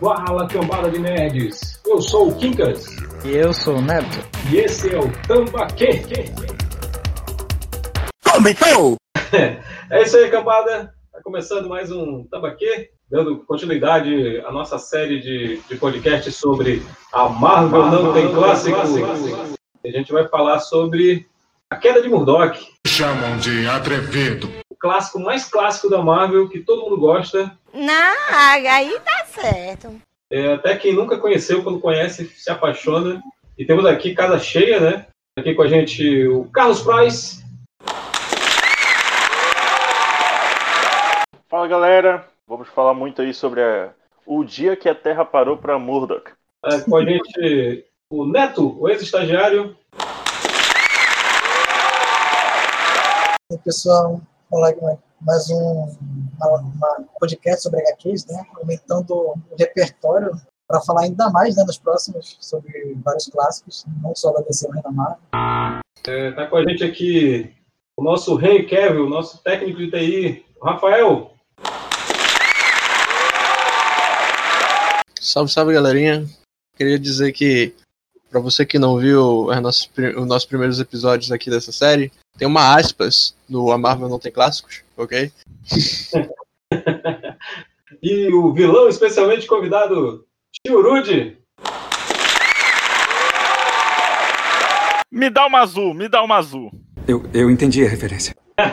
Fala, cambada de nerds! Eu sou o Kinkas. E eu sou o Neto. E esse é o Tambaquê. Começou! é isso aí, cambada. Tá começando mais um Tambaquê, dando continuidade à nossa série de, de podcasts sobre a Marvel, Marvel não tem clássico. A gente vai falar sobre a queda de Murdoch. Chamam de atrevido. Clássico mais clássico da Marvel, que todo mundo gosta. Não, aí tá certo. É, até quem nunca conheceu, quando conhece, se apaixona. E temos aqui casa cheia, né? Aqui com a gente o Carlos Price. Fala galera, vamos falar muito aí sobre a... o dia que a Terra parou para Murdoch. É, com a gente o Neto, o ex-estagiário. E pessoal, mais um uma, uma podcast sobre HQs, né? Aumentando o repertório para falar ainda mais né, nos próximos sobre vários clássicos, não só da DC, mas da Marvel. É, tá com a gente aqui o nosso Henry Cavill, o nosso técnico de TI, Rafael. Salve, salve, galerinha. Queria dizer que, para você que não viu os nossos, os nossos primeiros episódios aqui dessa série, tem uma aspas no A Marvel Não Tem Clássicos, ok? e o vilão especialmente convidado, Tio Rude. Me dá uma azul, me dá uma azul. Eu, eu entendi a referência. a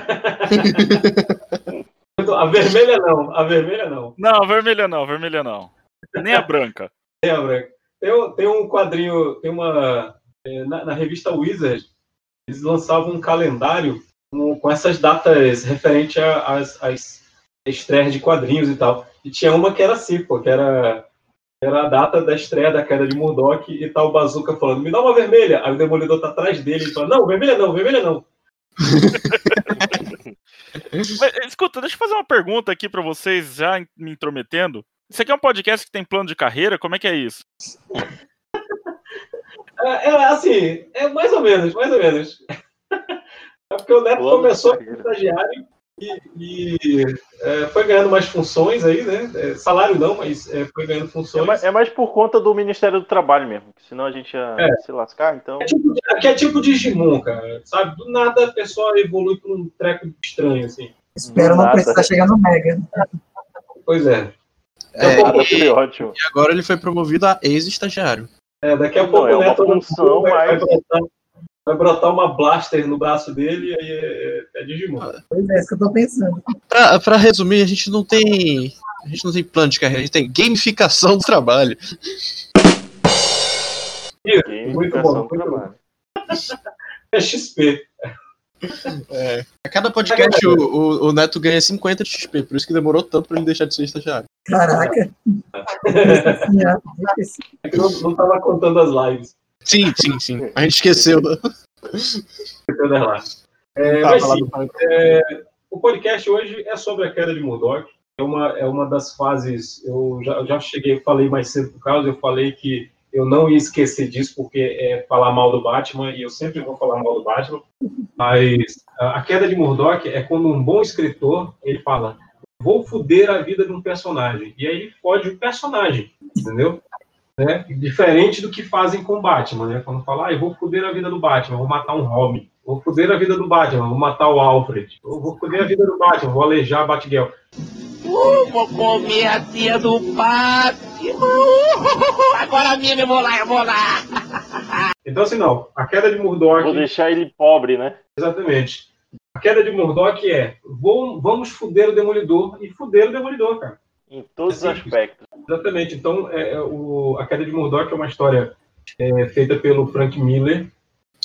vermelha não, a vermelha não. Não, a vermelha não, a vermelha não. Nem a branca. Nem a branca. Tem, tem um quadrinho, tem uma. É, na, na, revista Wizard, eles lançavam um calendário com, com essas datas referentes às, às estreias de quadrinhos e tal. E tinha uma que era assim, pô, que era, era a data da estreia da queda de Murdoch e tal, o Bazooka falando, me dá uma vermelha. Aí o Demolidor tá atrás dele e fala, não, vermelha não, vermelha não. Mas, escuta, deixa eu fazer uma pergunta aqui para vocês, já me intrometendo. Isso aqui é um podcast que tem plano de carreira? Como é que é isso? É, é assim, é mais ou menos, mais ou menos. É porque o Neto plano começou como estagiário e, e é, foi ganhando mais funções aí, né? É, salário não, mas é, foi ganhando funções. É mais, é mais, por conta do Ministério do Trabalho mesmo, senão a gente ia é. se lascar, então. É tipo, aqui é tipo Digimon, cara, sabe? Do nada a pessoa evolui para um treco estranho, assim. Espero não precisar chegar no Mega. Pois é. É, e, ótimo. e agora ele foi promovido a ex-estagiário. É, daqui a não, pouco é o Neto função, vai, mas... vai, brotar, vai, brotar, uma blaster no braço dele e aí é, é Digimon. Pois é, isso que eu tô pensando. Pra, pra, resumir, a gente não tem. A gente não tem plano de carreira, a gente tem gamificação do trabalho. Isso, muito bom, muito bom. É XP. É. A cada podcast o, o, o, Neto ganha 50 de XP, por isso que demorou tanto pra ele deixar de ser estagiário. Caraca! é que não, não tava contando as lives. Sim, sim, sim. A gente esqueceu. Esqueceu das lives. É, mas sim, é, o podcast hoje é sobre a queda de Murdoch. É uma, é uma das fases. Eu já, eu já cheguei, falei mais cedo por causa, eu falei que eu não ia esquecer disso, porque é falar mal do Batman, e eu sempre vou falar mal do Batman. Mas a queda de Murdoch é quando um bom escritor ele fala: vou foder a vida de um personagem. E aí ele fode o personagem, entendeu? Né? Diferente do que fazem com Batman, né? Quando fala, ah, eu vou foder a vida do Batman, vou matar um Robin. Vou foder a vida do Batman, vou matar o Alfred. Vou foder a vida do Batman, vou alejar a Batgirl. Uh, vou comer a tia do Batman. Uh, agora mesmo eu vou lá, eu vou lá. Então, assim, não. A queda de Murdoch. Vou deixar ele pobre, né? Exatamente. A queda de Murdoch é: vou, vamos fuder o Demolidor e fuder o Demolidor, cara. Em todos os aspectos. Exatamente. Então, é, é, o, a queda de Murdoch é uma história é, feita pelo Frank Miller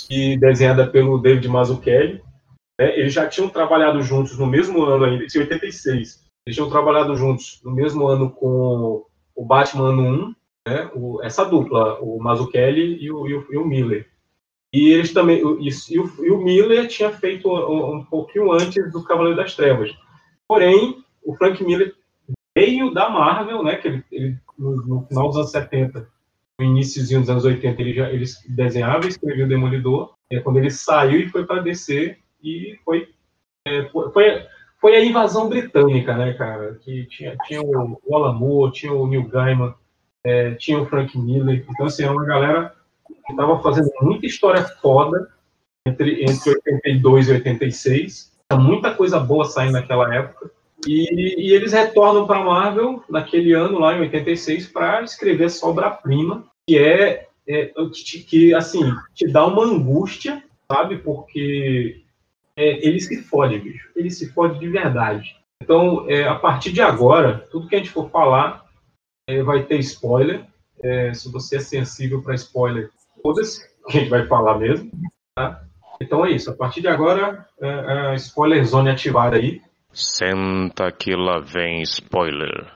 e desenhada pelo David Mazzucchelli. É, eles já tinham trabalhado juntos no mesmo ano ainda, em 86. Eles tinham trabalhado juntos no mesmo ano com o Batman ano 1, né, o, essa dupla, o Mazzucchelli e o, e o, e o Miller. E eles também, o, e, o, e o Miller tinha feito um, um, pouquinho antes do Cavaleiro das Trevas. Porém, o Frank Miller veio da Marvel, né, que ele, ele no, no, final dos anos 70, no iníciozinho dos anos 80, ele já ele desenhava e escrevia o Demolidor. É quando ele saiu e foi para DC e foi, é, foi, foi a invasão britânica, né, cara? Que tinha, tinha o, o tinha o Neil Gaiman, é, tinha o Frank Miller. Então, assim, é uma galera que estava fazendo muita história foda entre, entre 82 e 86. Muita coisa boa saindo naquela época. E, e eles retornam para Marvel naquele ano, lá em 86, para escrever essa obra-prima, que é, é que, que, assim, te dá uma angústia, sabe? Porque é, ele se fode, bicho. Ele se fode de verdade. Então, é, a partir de agora, tudo que a gente for falar é, vai ter spoiler. É, se você é sensível para spoiler, foda-se, que a gente vai falar mesmo. Tá? Então é isso. A partir de agora, é, é spoiler zone ativada aí. Senta que lá vem spoiler.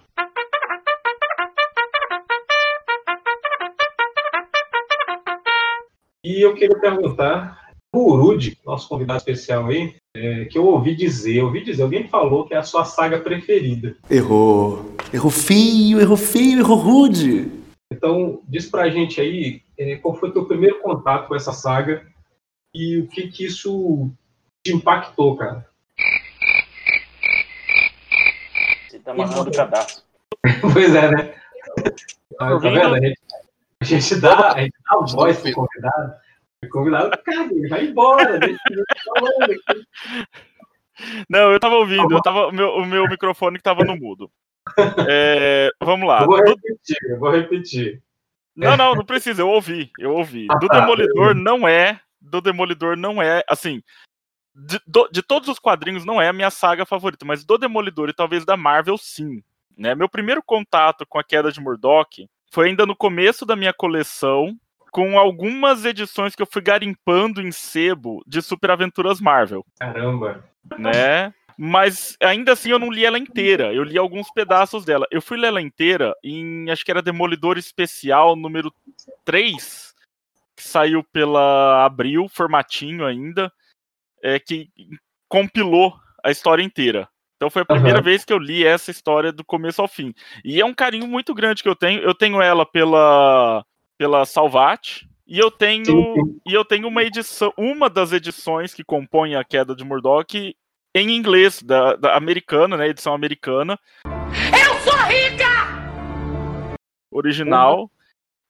E eu queria perguntar, o Rude, nosso convidado especial aí, é, que eu ouvi dizer, eu ouvi dizer, alguém falou que é a sua saga preferida. Errou. Errou feio, errou feio, errou rude. Então, diz pra gente aí, é, qual foi o teu primeiro contato com essa saga e o que que isso te impactou, cara? Você tá amarrando o cadastro. pois é, né? Tá, tá vendo? A gente, a gente dá, a gente dá voz pro convidado. O convidado, cara, ele vai embora. Deixa eu falando aqui. Não, eu tava ouvindo, eu tava, o, meu, o meu microfone que tava no mudo. É, vamos lá. Eu vou repetir, eu vou repetir. Não, não, não precisa, eu ouvi, eu ouvi. Do tá, Demolidor não é, do Demolidor não é, assim, de, do- de todos os quadrinhos não é a minha saga favorita, mas do Demolidor e talvez da Marvel sim, né? Meu primeiro contato com a queda de Murdoch foi ainda no começo da minha coleção, com algumas edições que eu fui garimpando em sebo de Super Aventuras Marvel Caramba. né? Mas ainda assim eu não li ela inteira. Eu li alguns pedaços dela. Eu fui ler ela inteira em, acho que era Demolidor Especial número 3, que saiu pela Abril, formatinho ainda, é, que compilou a história inteira. Então foi a primeira Aham. vez que eu li essa história do começo ao fim. E é um carinho muito grande que eu tenho. Eu tenho ela pela pela Salvat e eu tenho Sim, sim. e eu tenho uma edição, uma das edições que compõem a queda de Murdoch em inglês da, da americana, né, edição americana Eu sou rica! original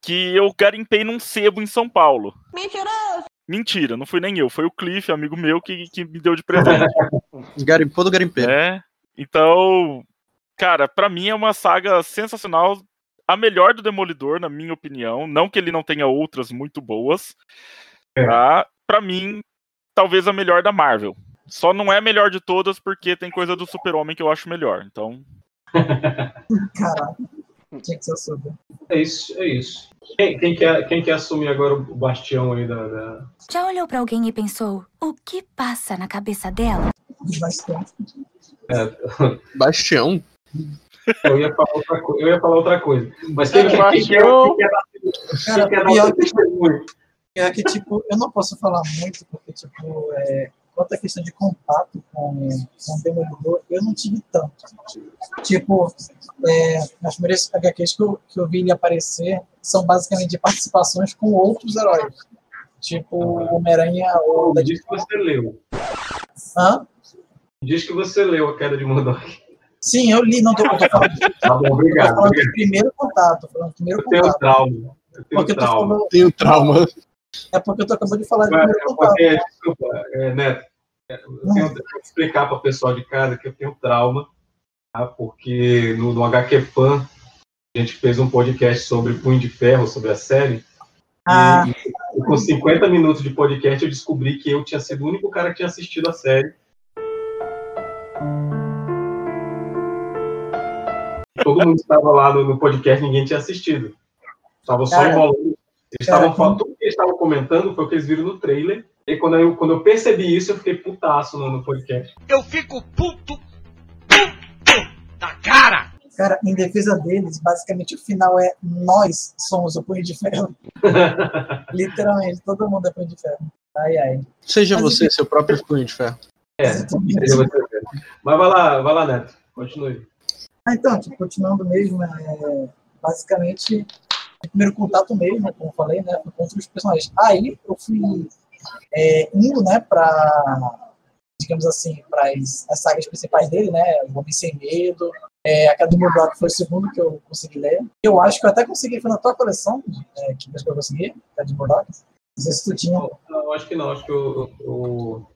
que eu garimpei num sebo em São Paulo. Mentiroso! Mentira, não fui nem eu, foi o Cliff, amigo meu, que, que me deu de presente. Garimpou do garimpeiro. né? Então, cara, pra mim é uma saga sensacional, a melhor do Demolidor, na minha opinião. Não que ele não tenha outras muito boas. É. Tá? Pra mim, talvez a melhor da Marvel. Só não é a melhor de todas porque tem coisa do Super-Homem que eu acho melhor. Então, Caraca. Tinha que ser super. É isso, é isso. Quem, quem quer, quem quer assumir agora o bastião aí da. da- Já olhou pra alguém e pensou, o que passa na cabeça dela? Bastante. é, Bastião. Eu, ia falar outra, co- eu ia falar outra coisa. Mas quem, É, quer- quem, quer, bastião. quem quer dar, Cara, quem quer dar pior seu testemunho? É que, tipo, eu não posso falar muito, porque, tipo, é, quanto à questão de contato com, com o Demolidor, eu não tive tanto. Tipo, é, as primeiras HQs que eu, que eu vi ele aparecer são basicamente participações com outros heróis. Tipo, o Homem-Aranha ou Diz que você leu. Hã? Diz que você leu a queda de Murdoch. Sim, eu li, não tô, eu tô falando, Tá bom, eu tô obrigado. falando obrigado. do primeiro contato, tô falando do primeiro Eu tenho trauma. Eu tenho Porque trauma. falou, Tenho trauma. é porque tu acabou de falar do primeiro contato. porque, desculpa, é, Neto, eu tenho, eu tenho que explicar para o pessoal de casa que eu tenho trauma, tá? porque no, no HQ Fan a gente fez um podcast sobre Punho de Ferro, sobre a série, Ah, e com 50 minutos de podcast eu descobri que eu tinha sido o único cara que tinha assistido a série. Todo mundo estava lá no, no podcast, ninguém tinha assistido. Estava só enrolando. Eles estavam falando, tudo que eles estavam comentando foi o que eles viram no trailer. E quando eu, quando eu percebi isso, eu fiquei putaço no, no podcast. Eu fico puto, puto da cara! Cara, em defesa deles, basicamente o final é nós somos o Punho de Ferro. Literalmente, todo mundo é Punho de Ferro. Ai, ai. Seja Mas você seu próprio punho de ferro. É, seja você mesmo. Mas vai lá, vai lá, Neto. Continue. Ah, então, tipo, continuando mesmo, é, basicamente, o primeiro contato mesmo, como eu falei, né, foi com outros personagens. Aí eu fui é, indo, né, pra digamos assim, para as, as sagas principais dele, né? O Homem Sem Medo, é, a Cada Murdoch foi o segundo que eu consegui ler. Eu acho que eu até consegui, foi na tua coleção, é, que eu consegui, Cada Murdoch. Não sei se tu tinha. Não, acho que não, acho que eu, eu,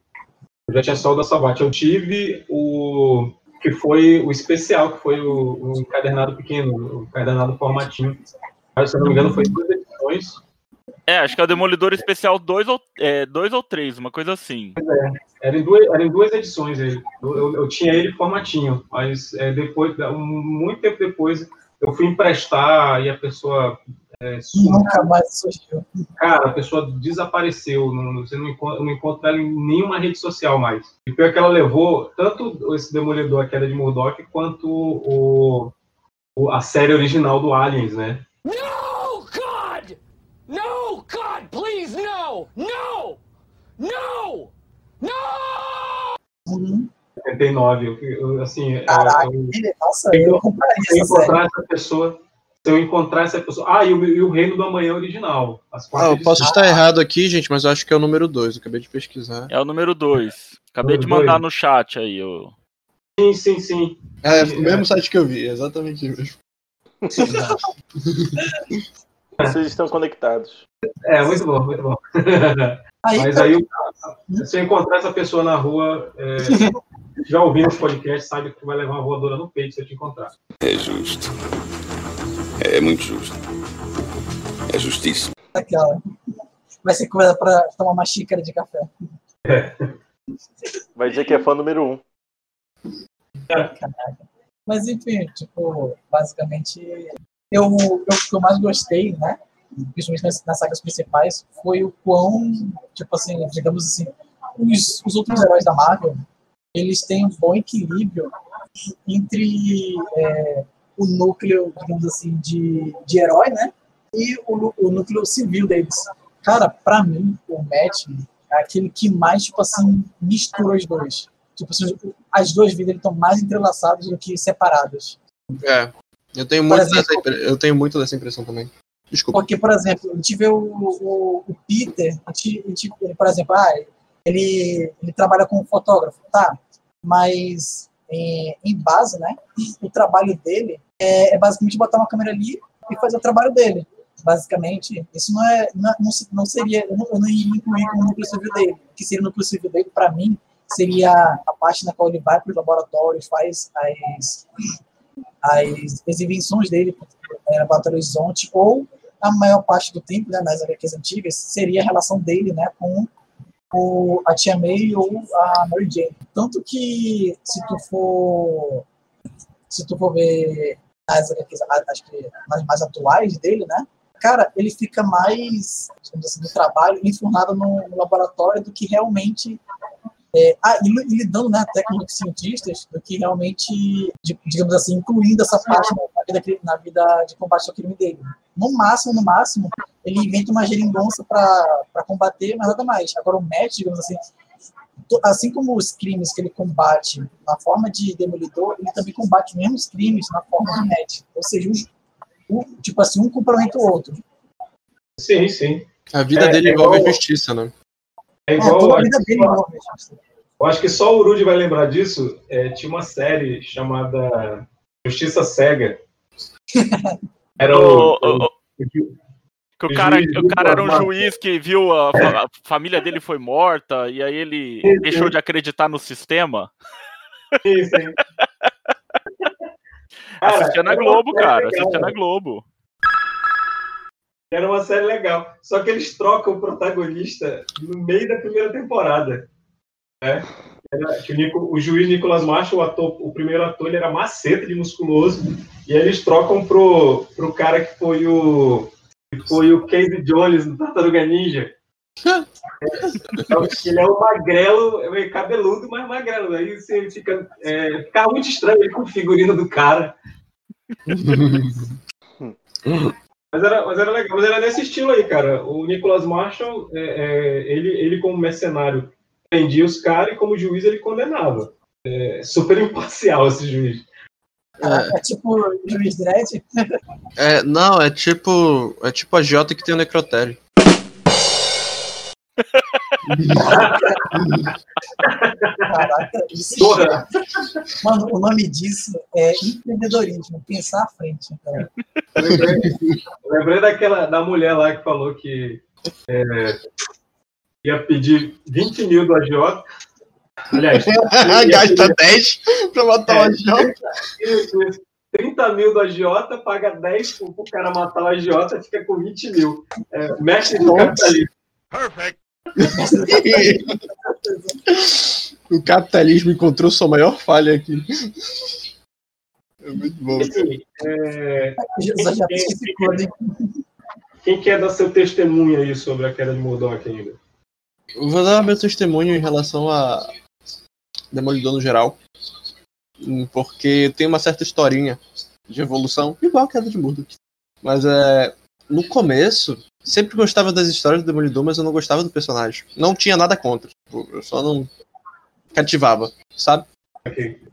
já tinha só o da Salvat. Eu tive o que foi o especial, que foi o, o encadernado pequeno, o encadernado formatinho. Mas, se eu não me engano, foi duas edições. É, acho que é o Demolidor Especial 2 ou, é, dois ou 3, uma coisa assim. É, era, em duas, era em duas edições ele. Eu, eu, eu tinha ele formatinho, mas é, depois, muito tempo depois, eu fui emprestar e a pessoa. É, Nunca mais surgiu. Cara, a pessoa desapareceu. Não, você não encontra, não encontra ela em nenhuma rede social mais. E pior que ela levou tanto esse Demolidor, a queda de Murdoch, quanto o, o, a série original do Aliens, né? No, God! No, God, please, no! No! No! No! Uhum. 79. Eu, eu, assim, Caraca, eu, nossa, eu, eu compraria se eu essa série. encontrar essa pessoa, se eu encontrar essa pessoa. Ah, e o, e o Reino do Amanhã original. As Ah, eu posso estar errado aqui, gente, mas eu acho que é o número 2. Acabei de pesquisar. É o número 2. Acabei Número de mandar dois. no chat aí. O... Sim, sim, sim. É, o mesmo site que eu vi, exatamente o mesmo. Vocês estão conectados. É, muito bom, muito bom. Aí, Mas tá- aí, se eu encontrar essa pessoa na rua, é, já ouvindo os podcasts, sabe que vai levar uma voadora no peito se eu te encontrar. É justo. É muito justo. É justiça. Aquela. Vai ser coisa pra tomar uma xícara de café. Vai dizer que é fã número um. Mas enfim, tipo, basicamente, eu, eu, o que eu mais gostei, né? Principalmente nas, nas sagas principais, foi o quão, tipo assim, digamos assim, os, os outros heróis da Marvel, eles têm um bom equilíbrio entre é, o núcleo, digamos assim, de, de herói, né? E o, o núcleo civil deles. Cara, pra mim, o Matt é aquele que mais, tipo assim, mistura os dois. Tipo assim, as duas vidas estão mais entrelaçadas do que separadas. É. Eu tenho, muito exemplo- dessa, impre- eu tenho muito dessa impressão também. Desculpa. Porque, por exemplo, a gente vê o, o, o Peter, a gente, a gente- ele, por exemplo, ah, ele, ele trabalha como fotógrafo, tá? Mas em, em base, né? O trabalho dele é, é basicamente botar uma câmera ali e fazer o trabalho dele. Basicamente, isso não é, não, se- não seria, eu não, eu não ia incluir como núcleo civil dele. O que seria o núcleo civil dele, para mim, seria a parte na qual ele vai para os laboratórios, faz as, as exibições dele é, Laboratório Horizonte, ou a maior parte do tempo, né, nas HQs antigas, seria a relação dele né, com o, a Tia May ou a Mary Jane. Tanto que, se tu for se tu for ver as HQs, a- acho que nas mais atuais dele, né, cara, ele fica mais, digamos assim, no trabalho, enfurnado no, no laboratório do que realmente é, ah, e, li- lidando né, até com os cientistas do que realmente, di- digamos assim, incluindo essa parte na vida, na vida de combate ao crime dele. No máximo, no máximo, ele inventa uma geringonça para combater, mas nada mais. Agora, o Matt, digamos assim, assim como os crimes que ele combate na forma de demolidor, ele também combate os mesmos crimes na forma de Matt. Ou seja, o- tipo assim, um complementa o outro. Sim, sim. A vida É, dele é envolve igual- justiça, né? É É, igual. toda a vida dele envolve isso. Eu acho que só o Rudy vai lembrar disso. É, tinha uma série chamada Justiça Cega. Era o. O- o- o- Que o cara, juiz o cara era um juiz que viu a, a família dele foi morta e aí ele sim. deixou de acreditar no sistema. Sim. Cara, Assistia na Globo, cara. Assistia na Globo. Era uma série legal. Só que eles trocam o protagonista no meio da primeira temporada. Né? O, Nico- o juiz Nicolas Marshall, o, ator, o primeiro ator, ele era maceta de musculoso. E aí eles trocam pro, pro cara que foi o. Foi o Casey Jones no Tartaruga Ninja. Então, ele é um magrelo, é meio cabeludo, mas magrelo. Aí você fica. É, fica muito estranho com o figurino do cara. Mas era, mas era legal, mas era nesse estilo aí, cara. O Nicholas Marshall, é, é, ele, ele como mercenário prendia os caras e como juiz ele condenava. É, super imparcial esse juiz. É, tipo o juiz Dredd. É, não, é tipo. É tipo a Jota que tem o necrotério. Caraca, isso Porra. Mano, o nome disso é empreendedorismo, pensar à frente. Cara. Eu lembrei, eu lembrei daquela, da mulher lá que falou que é, ia pedir 20 mil do agiota. Aliás, Gasta pedir- 10 pra matar o É, agiota. Isso, isso. 30 mil do agiota, paga 10 pro, pro cara matar o agiota, fica com 20 mil. É, mestre do capitalismo. o capitalismo encontrou sua maior falha aqui. É muito bom. Assim, é, quem, quer dar seu testemunho aí sobre a queda de Murdoch ainda? Eu Vou dar meu testemunho em relação a Demolidor no geral. Hum, Porque tem uma certa historinha de evolução, igual a queda de Murdoch. Mas é. No começo, sempre gostava das histórias do Demolidor, mas eu não gostava do personagem. Não tinha nada contra. tipo, Eu só não cativava, sabe?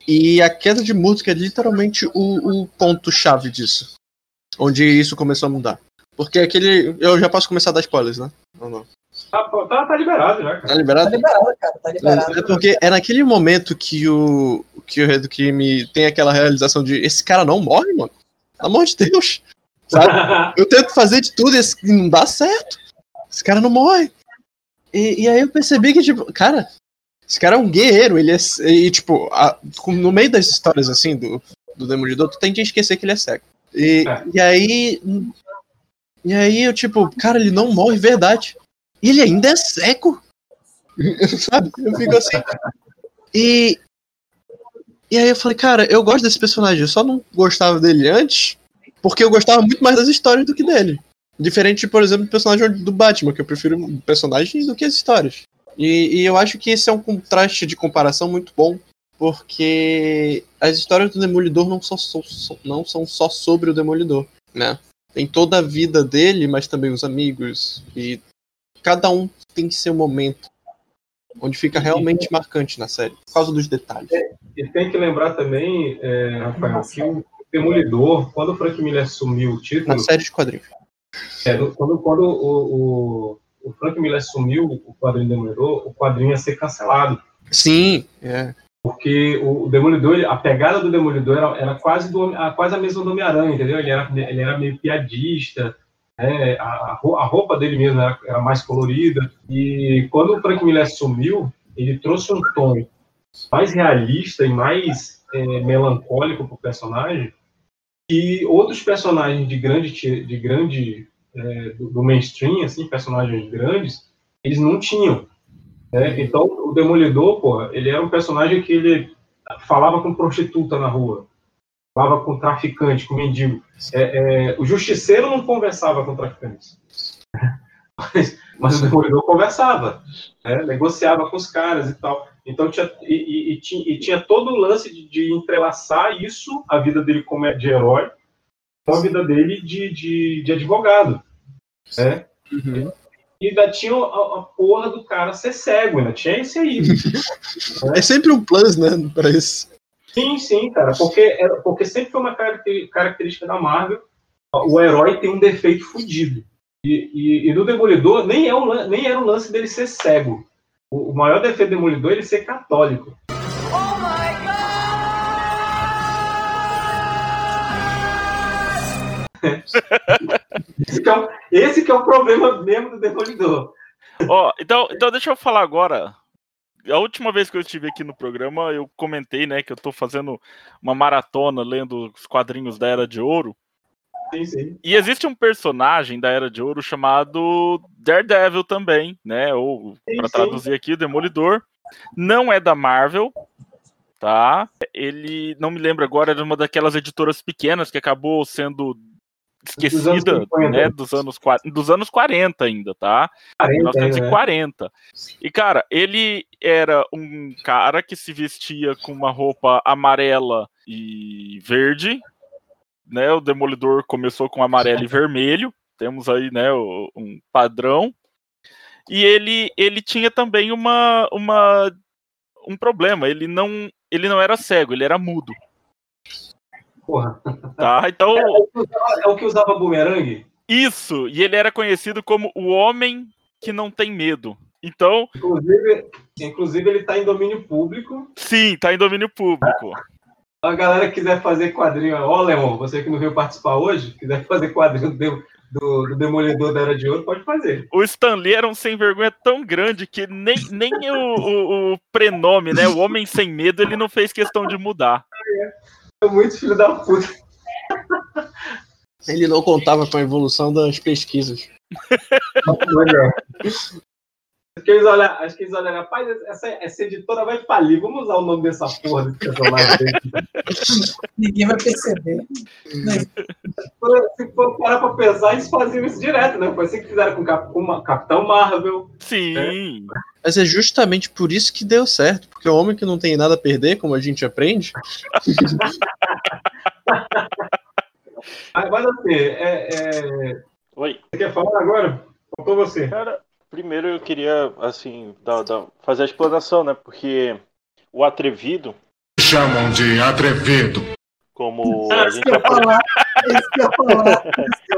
E a queda de Murdoch é literalmente o, o ponto-chave disso. Onde isso começou a mudar. Porque aquele. Eu já posso começar a dar spoilers, né? Ou não? Tá, tá, tá liberado já, cara. Tá liberado? Tá liberado, cara, tá liberado. É porque é naquele momento que o que o rei do crime tem aquela realização de esse cara não morre, mano. Pelo amor de Deus. Sabe? Eu tento fazer de tudo e esse- não dá certo. Esse cara não morre. E, e aí eu percebi que, tipo, cara, esse cara é um guerreiro. Ele é. E, tipo, a- no meio das histórias assim do, do Demolidor, tu tende a esquecer que ele é cego. E, e aí. E aí eu, tipo, cara, ele não morre, verdade. E ele ainda é cego. Sabe? Eu fico assim. E. E aí eu falei, cara, eu gosto desse personagem, eu só não gostava dele antes, porque eu gostava muito mais das histórias do que dele. Diferente, por exemplo, do personagem do Batman, que eu prefiro o personagem do que as histórias. E, e eu acho que esse é um contraste de comparação muito bom, porque as histórias do Demolidor não são, só- só- não são só sobre o Demolidor, né? Tem toda a vida dele, mas também os amigos, e cada um tem seu momento, onde fica realmente marcante na série, por causa dos detalhes. E tem que lembrar também, é, Rafael, que o Demolidor, quando o Frank Miller assumiu o título. Na série de quadrinhos. É, quando quando o, o, o Frank Miller assumiu o quadrinho Demolidor, o quadrinho ia ser cancelado. Sim, é. Porque o Demolidor, a pegada do Demolidor era, era quase, do, quase a mesma do Homem-Aranha, entendeu? Ele era, ele era meio piadista, né? a, a ro- a roupa dele mesmo era, era mais colorida. E quando o Frank Miller assumiu, ele trouxe um tom mais realista e mais é, melancólico pro personagem que outros personagens de grande de grande é, do, do mainstream assim personagens grandes eles não tinham né? então o demolidor pô ele era um personagem que ele falava com prostituta na rua falava com traficante com mendigo É, é, o justiceiro não conversava com traficantes mas, mas o demolidor conversava né? negociava com os caras e tal então tinha e, e- tinha, e tinha todo o lance de, de entrelaçar isso a vida dele como é de herói com a vida dele de, de, de advogado né? E ainda tinha a, a porra do cara ser cego, ainda tinha esse aí. É sempre um plus, né, pra isso. Sim, sim, cara, porque, era- porque sempre foi uma característica da Marvel, o herói tem um defeito fudido. E, e, e no Demolidor nem, é lan- nem era o lance dele ser cego. O, o maior defeito do Demolidor é ele ser católico. esse, que é o, esse que é o problema mesmo do Demolidor. Ó, então, então deixa eu falar agora. A última vez que eu estive aqui no programa, eu comentei, né, que eu tô fazendo uma maratona lendo os quadrinhos da Era de Ouro. Sim, sim. E existe um personagem da Era de Ouro chamado Daredevil também, né? Ou, para traduzir aqui, o Demolidor. Não é da Marvel, tá? Ele, não me lembro agora, era uma daquelas editoras pequenas que acabou sendo esquecida, anos 50. né? Dos anos, dos anos 40 ainda, tá? 40 1940. E, cara, ele era um cara que se vestia com uma roupa amarela e verde, né? O Demolidor começou com amarelo e vermelho. Temos aí, né, um padrão. E ele, ele tinha também uma, uma um problema. Ele não, ele não era cego, ele era mudo. Porra. Tá? Então, É, o que usava- é o que usava bumerangue? isso. E ele era conhecido como o homem que não tem medo. Então. Inclusive, inclusive ele tá em domínio público. Sim, tá em domínio público. A galera que quiser fazer quadrinho, ó, Leon, você que não veio participar hoje, quiser fazer quadrinho do, do, do Demolidor da Era de Ouro, pode fazer. O Stanley era um sem vergonha tão grande que nem, nem o, o, o prenome, né? O Homem Sem Medo, ele não fez questão de mudar. É muito filho da puta. Ele não contava com a evolução das pesquisas. Acho que eles olham, acho que eles olham, rapaz, essa, essa editora vai falir, vamos usar o nome dessa porra desse personagem. Ninguém vai perceber. Se for, se for parar pra pensar, eles faziam isso direto, né? Foi assim que fizeram com, Cap, com Capitão Marvel. Sim. Né? Mas é justamente por isso que deu certo, porque o homem que não tem nada a perder, como a gente aprende. Mas assim, é, é... Oi. Você quer falar agora? Faltou você. Cara, primeiro eu queria, assim, dar, dar, fazer a explanação, né? Porque o atrevido. Chamam de atrevido. Como a gente aprende.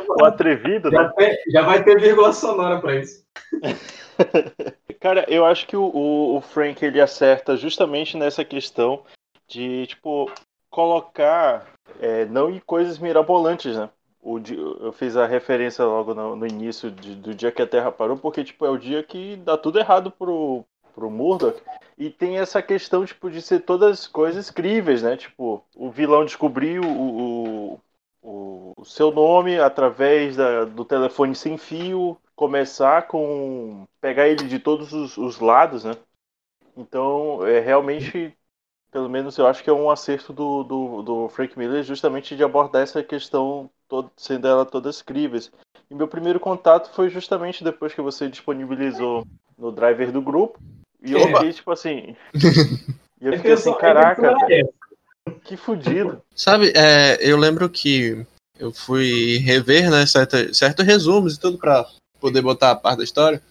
o atrevido, já né? Tem, já vai ter vírgula sonora pra isso. Cara, eu acho que o, o, o Frank ele acerta justamente nessa questão de, tipo, colocar é, não em coisas mirabolantes, né? O, eu fiz a referência logo no, no início de, do dia que a Terra parou, porque tipo, é o dia que dá tudo errado pro, pro Murdoch. E tem essa questão tipo, de ser todas coisas críveis, né? Tipo, o vilão descobriu o, o, o seu nome através da, do telefone sem fio, começar com. pegar ele de todos os, os lados, né? Então, é realmente pelo menos eu acho que é um acerto do, do, do, Frank Miller justamente de abordar essa questão todo, sendo ela todas críveis. E meu primeiro contato foi justamente depois que você disponibilizou no driver do grupo. E eu fiquei tipo assim. e eu fiquei assim, caraca, que fudido. Sabe, é, eu lembro que eu fui rever, né, certo, certo resumos e tudo pra poder botar a parte da história.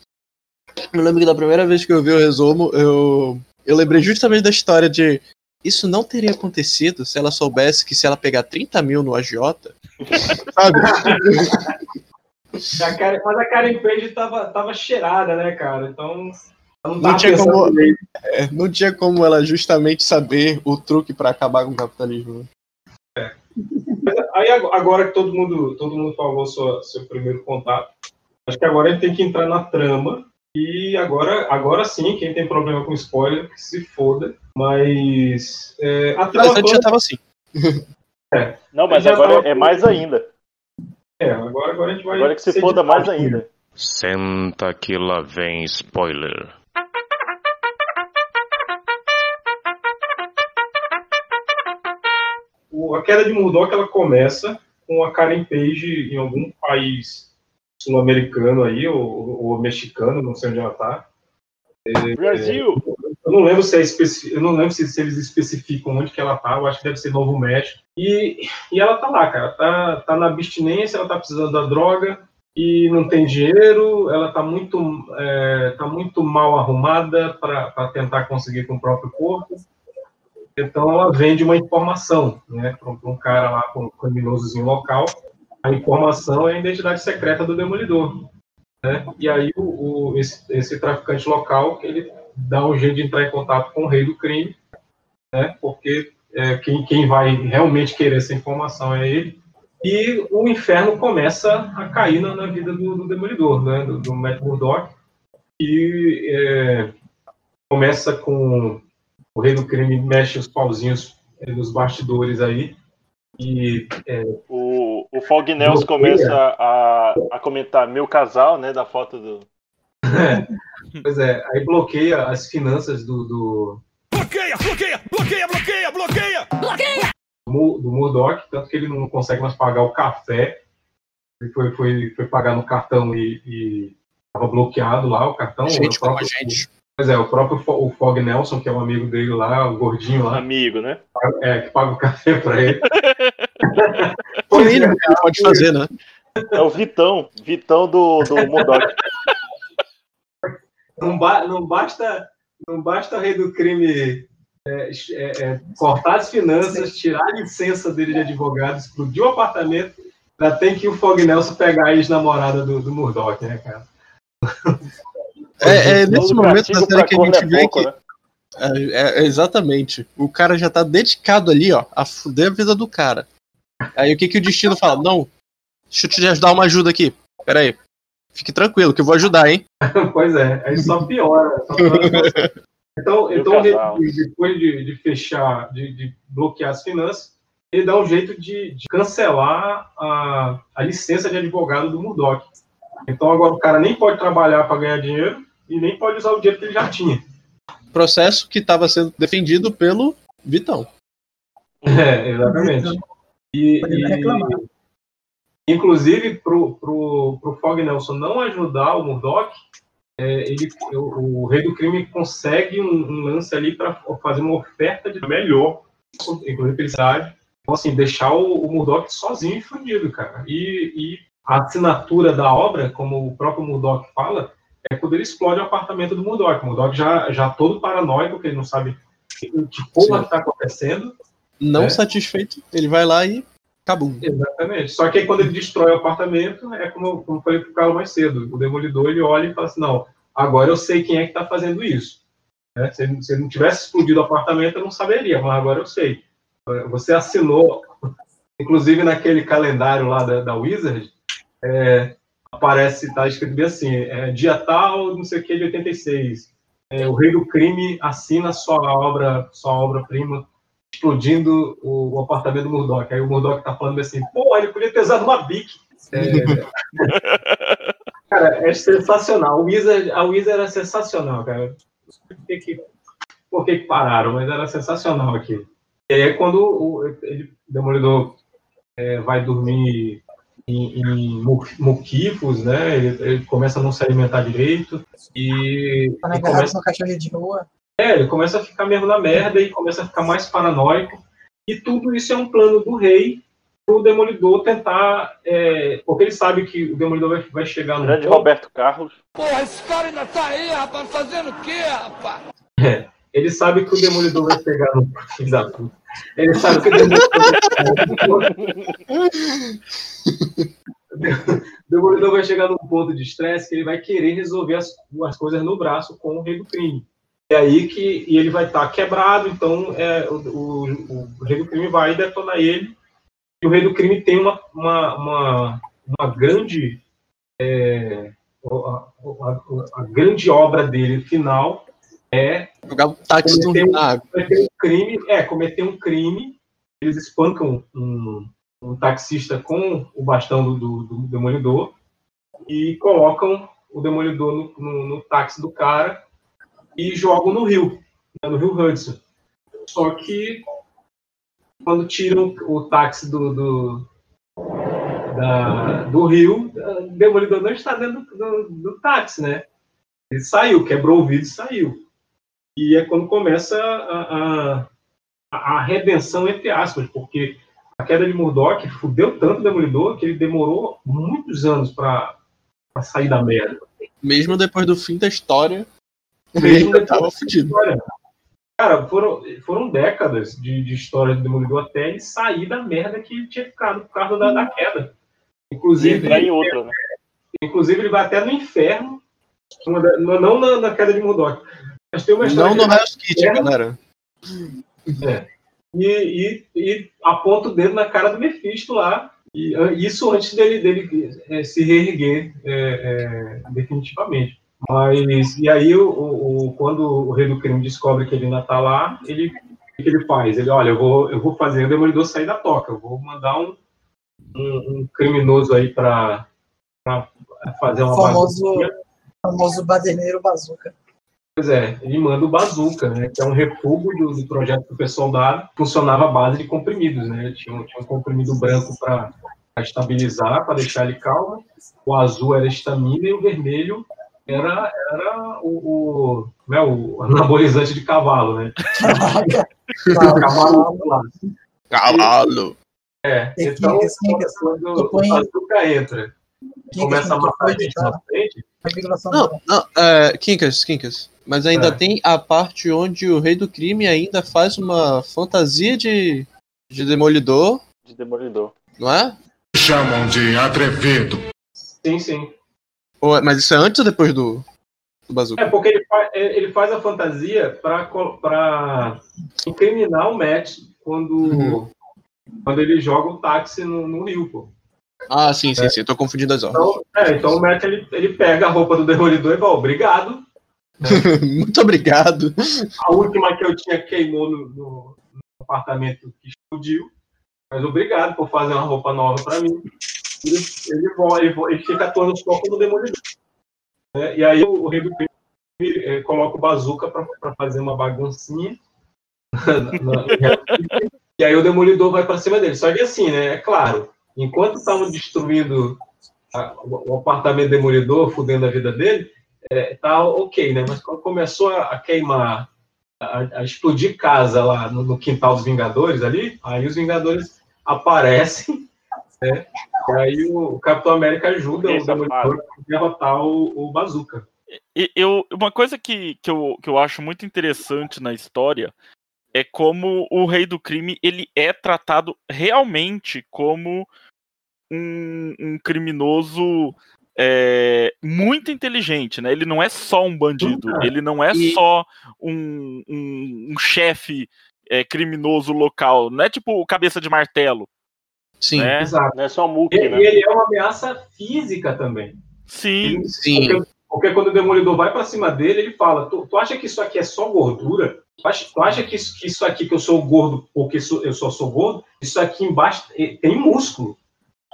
Eu lembro que da primeira vez que eu vi o resumo, eu eu lembrei justamente da história de isso não teria acontecido se ela soubesse que se ela pegar 30 mil no agiota, sabe? A Karen, mas a Karen Page tava, tava cheirada, né, cara? Então. Não, não, tinha como, é, não tinha como ela justamente saber o truque para acabar com o capitalismo. É. Aí agora que todo mundo, todo mundo falou seu, seu primeiro contato, acho que agora a gente tem que entrar na trama e agora, agora sim, quem tem problema com spoiler, que se foda. Mas. É, a mas antes já tava assim. É. Não, mas agora tava... é mais ainda. É, agora, agora a gente vai. Agora que se foda mais ainda. Senta que lá vem spoiler. O, a queda de Murdoch ela começa com a Karen Page em algum país sul-americano aí, ou, ou, mexicano, não sei onde ela tá. É, Brasil! Eu não lembro se é especi... eu não lembro se, se, eles especificam onde que ela tá, eu acho que deve ser Novo México. E, e ela tá lá, cara, tá, tá na abstinência, ela tá precisando da droga e não tem dinheiro, ela tá muito, é, tá muito mal arrumada para tentar conseguir com o próprio corpo. Então ela vende uma informação, né, para um cara lá, um criminosozinho local, a informação é a identidade secreta do demolidor. Né? E aí o, o esse, esse, traficante local ele dá um jeito de entrar em contato com o rei do crime, né? porque é, quem, quem vai realmente querer essa informação é ele. E o inferno começa a cair na, na vida do, do, demolidor, né? do, do Matt Murdock, e é, começa com o rei do crime mexe os pauzinhos é, nos bastidores aí, e, é, o, o Fog Nels começa a, a comentar meu casal, né? Da foto do. É, pois é, aí bloqueia as finanças do. do... Bloqueia, bloqueia, bloqueia, bloqueia, bloqueia! Bloqueia! Do, do Murdoch, tanto que ele não consegue mais pagar o café. Ele foi, foi, foi pagar no cartão e estava bloqueado lá o cartão. Gente o próprio, como a gente. Pois é, o próprio o Fog Nelson, que é um amigo dele lá, o gordinho lá. Amigo, né? É, que paga o café pra ele. o mínimo é, que ele pode fazer, né? É o Vitão, Vitão do, do Murdoch. Não, ba não, basta, não basta o rei do crime é, é, é, cortar as finanças, tirar a licença dele de advogado, explodir o apartamento, já tem que o Fog Nelson pegar a ex-namorada do, do Murdoch, né, cara? É, é nesse momento da série que a gente é vê pouco, que. né? É, é, exatamente. O cara já tá dedicado ali, ó, a fuder a vida do cara. Aí o que que o destino fala? Não, deixa eu te ajudar uma ajuda aqui. Pera aí. Fique tranquilo que eu vou ajudar, hein? pois é, aí só piora. Só piora. Então, E então depois de, de fechar, de, de bloquear as finanças, ele dá um jeito de, de cancelar a, a licença de advogado do Murdoch. Então agora o cara nem pode trabalhar para ganhar dinheiro e nem pode usar o dinheiro que ele já tinha. Processo que estava sendo defendido pelo Vitão. É, exatamente. E, e- inclusive, pro, pro Fog Nelson não ajudar o Murdoch, é, ele, o, o Rei do Crime consegue um, um lance ali para fazer uma oferta de melhor, inclusive felicidade. Então, assim, deixar o, o Murdoch sozinho e fudido, cara. E, e a assinatura da obra, como o próprio Murdoch fala, é quando ele explode o apartamento do Murdoch. O Murdoch já, já todo paranoico, que ele não sabe que, que porra está acontecendo. Não É. satisfeito, ele vai lá e acabou. Exatamente. Só que aí quando ele destrói o apartamento, é como, como eu falei pro Carlos mais cedo. O Demolidor ele olha e fala assim, não, agora eu sei quem é que está fazendo isso. Né? Se, ele, se ele não tivesse explodido o apartamento, eu não saberia, mas agora eu sei. Você assinou, inclusive naquele calendário lá da, da Wizard, é, aparece, tá escrito bem assim, é, dia tal, não sei o que, de 86. É, o Rei do Crime assina sua obra, sua obra-prima explodindo o, o apartamento do Murdoch. Aí o Murdoch tá falando assim, pô, ele podia ter usado uma bic. É, cara, é sensacional. O Wizard, a Wizard era sensacional, cara. Por que, que, por que, que pararam? Mas era sensacional aqui. E aí é quando o, ele, o Demolidor é, vai dormir em, em né? Ele, ele começa a não se alimentar direito e, Tá agarrado começa no cachorro de rua. É, ele começa a ficar mesmo na merda e começa a ficar mais paranoico. E tudo isso é um plano do rei pro Demolidor tentar. é, porque ele sabe que o Demolidor vai, vai chegar no. Grande Roberto Carlos. Porra, esse cara ainda tá aí, rapaz, fazendo o quê, rapaz? É, ele sabe que o Demolidor vai chegar no. Filho da puta. Ele sabe que o Demolidor vai O Demolidor vai chegar num ponto de estresse que ele vai querer resolver as, as coisas no braço com o rei do crime. E aí que e ele vai estar quebrado, então é, o, o, o rei do crime vai detonar ele. E o rei do crime tem uma, uma, uma, uma grande. é, a, a- a grande obra dele final é Jogar o táxi na água. cometer um crime, é, cometer um crime, eles espancam um, um taxista com o bastão do, do, do demolidor e colocam o demolidor no, no, no táxi do cara e jogam no rio, né, no rio Hudson. Só que quando tiram o táxi do, do, da- do rio, o demolidor não está dentro do, do, do táxi, né? Ele saiu, quebrou o vidro e saiu. E é quando começa a, a, a redenção, entre aspas, porque a queda de Murdoch fudeu tanto o Demolidor que ele demorou muitos anos para sair da merda. Mesmo depois do fim da história, Depois tava fudido. Cara, foram, foram décadas de, de história do Demolidor até ele sair da merda que ele tinha ficado por causa da, da queda. Inclusive, Entrar em outra, né? inclusive, ele vai até no inferno, da- não na, na queda de Murdoch. Mas tem uma história Não no Hell's Kitchen, galera. É. E, e, e aponta o dedo na cara do Mephisto lá. E isso antes dele, dele eh, se reerguer eh, eh, definitivamente. Mas, e aí, o, o- quando o Rei do Crime descobre que ele ainda tá lá, ele, o que ele faz? Ele, olha, eu vou, eu vou fazer o Demolidor sair da toca. Eu vou mandar um, um, um criminoso aí para fazer uma O famoso, famoso baderneiro bazuca. Pois é, ele manda o Bazooka, né, que é um refúgio do, do projeto Super Soldado, funcionava à base de comprimidos, né, tinha, um- tinha um comprimido branco para estabilizar, para deixar ele calmo, o azul era estamina e o vermelho era, era o, o, né, o anabolizante de cavalo, né. cavalo lá. Cavalo. É, E então, Kinkas, Kinkas, quando tu o põe- Bazooka entra, Kinkas, começa a matar a gente na frente, A Não, não, é, Kinkas, Kinkas. Mas ainda É. tem a parte onde o rei do crime ainda faz uma fantasia de, de demolidor, De Demolidor. não é? Chamam de atrevido. sim, sim. Ou é- mas isso é antes ou depois do. do Bazooka. É, porque ele, fa- é, ele faz a fantasia para incriminar o Matt quando, Uhum. quando ele joga o táxi no, no rio, pô. Ah, sim, sim, sim. Eu tô confundindo as ordens. Então, é, então o Matt ele, ele pega a roupa do Demolidor e fala, obrigado. Muito obrigado. A última que eu tinha queimou no, no- no apartamento que explodiu. Mas obrigado por fazer uma roupa nova para mim. Ele, ele, ele, ele fica atuando corpos do Demolidor. né? E aí o, o Rei do Crime eh, coloca o Bazooka para fazer uma baguncinha. na- na- e aí o Demolidor vai para cima dele. Só que assim, né? É claro, enquanto estavam destruindo a- o, apartamento do Demolidor, fudendo a vida dele, é, tá ok, né? Mas quando começou a, a queimar, a, a explodir casa lá no, no quintal dos Vingadores ali, aí os Vingadores aparecem, né? E aí o, Capitão América ajuda o Demolidor a derrotar o, o Bazooka. Eu, uma coisa que, que, eu, que eu acho muito interessante na história é como o Rei do Crime ele é tratado realmente como um, um criminoso é, muito inteligente, né? Ele não é só um bandido, ele não é E- só um, um, um chefe é, criminoso local, não é tipo o cabeça de martelo. Sim. né? Exato. Não é só E, Mookie, e né? ele é uma ameaça física também. Sim, Sim. Porque, porque quando o Demolidor vai pra cima dele, ele fala: tu, tu acha que isso aqui é só gordura? Tu acha, tu acha que, isso, que isso aqui que eu sou gordo porque sou- eu só sou gordo? Isso aqui embaixo tem músculo.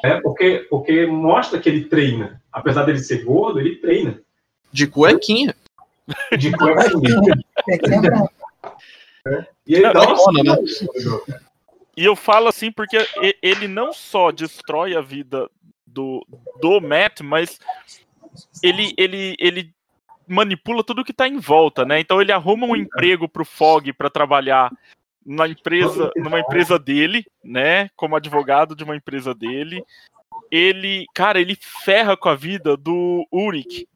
É, porque, porque mostra que ele treina. Apesar dele ser gordo, ele treina. De cuequinha. De cuequinha. É que lembra, E ele dá uma Bacana, né? E eu falo assim porque ele não só destrói a vida do, do Matt, mas ele, ele, ele manipula tudo que tá em volta, né? Então ele arruma um emprego pro Fog para trabalhar na empresa, numa empresa dele, né? Como advogado de uma empresa dele. Ele, cara, ele ferra com a vida do Uric.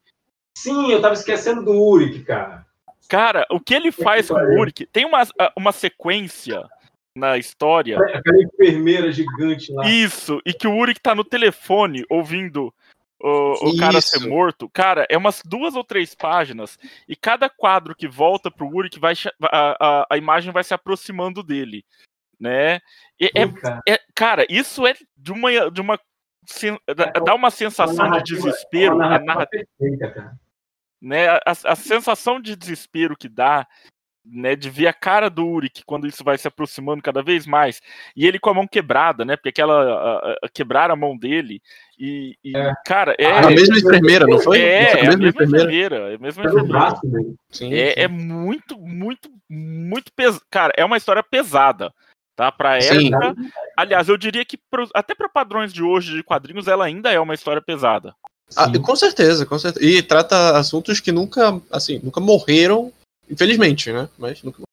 Sim, eu tava esquecendo do Uric, cara. Cara, o que ele faz com o Uric? Tem uma, uma sequência na história Aquela enfermeira gigante lá. Isso, e que o Uric tá no telefone ouvindo o, o cara ser morto. Cara, é umas duas ou três páginas, e cada quadro que volta pro Uric, vai, a, a, a imagem vai se aproximando dele, né? E é, cara. é- cara, isso é de uma. De uma sen- dá- dá uma sensação de narrativa- desespero, uma a narrativa narra- perfeita, cara. né? A, a sensação de desespero que dá, né? De ver a cara do Uric quando isso vai se aproximando cada vez mais. E ele com a mão quebrada, né? Porque aquela. a- a- quebrar a mão dele. E, e, cara, é. A mesma enfermeira, não foi? É, é a mesma enfermeira. É a mesma enfermeira. Sim, É, sim. é muito, muito, muito pesado. Cara, é uma história pesada. Tá? Pra Sim. época. Aliás, eu diria que pro- até para padrões de hoje de quadrinhos, ela ainda é uma história pesada. Ah, com certeza, com certeza. E trata assuntos que nunca, assim, nunca morreram, infelizmente, né? Mas nunca.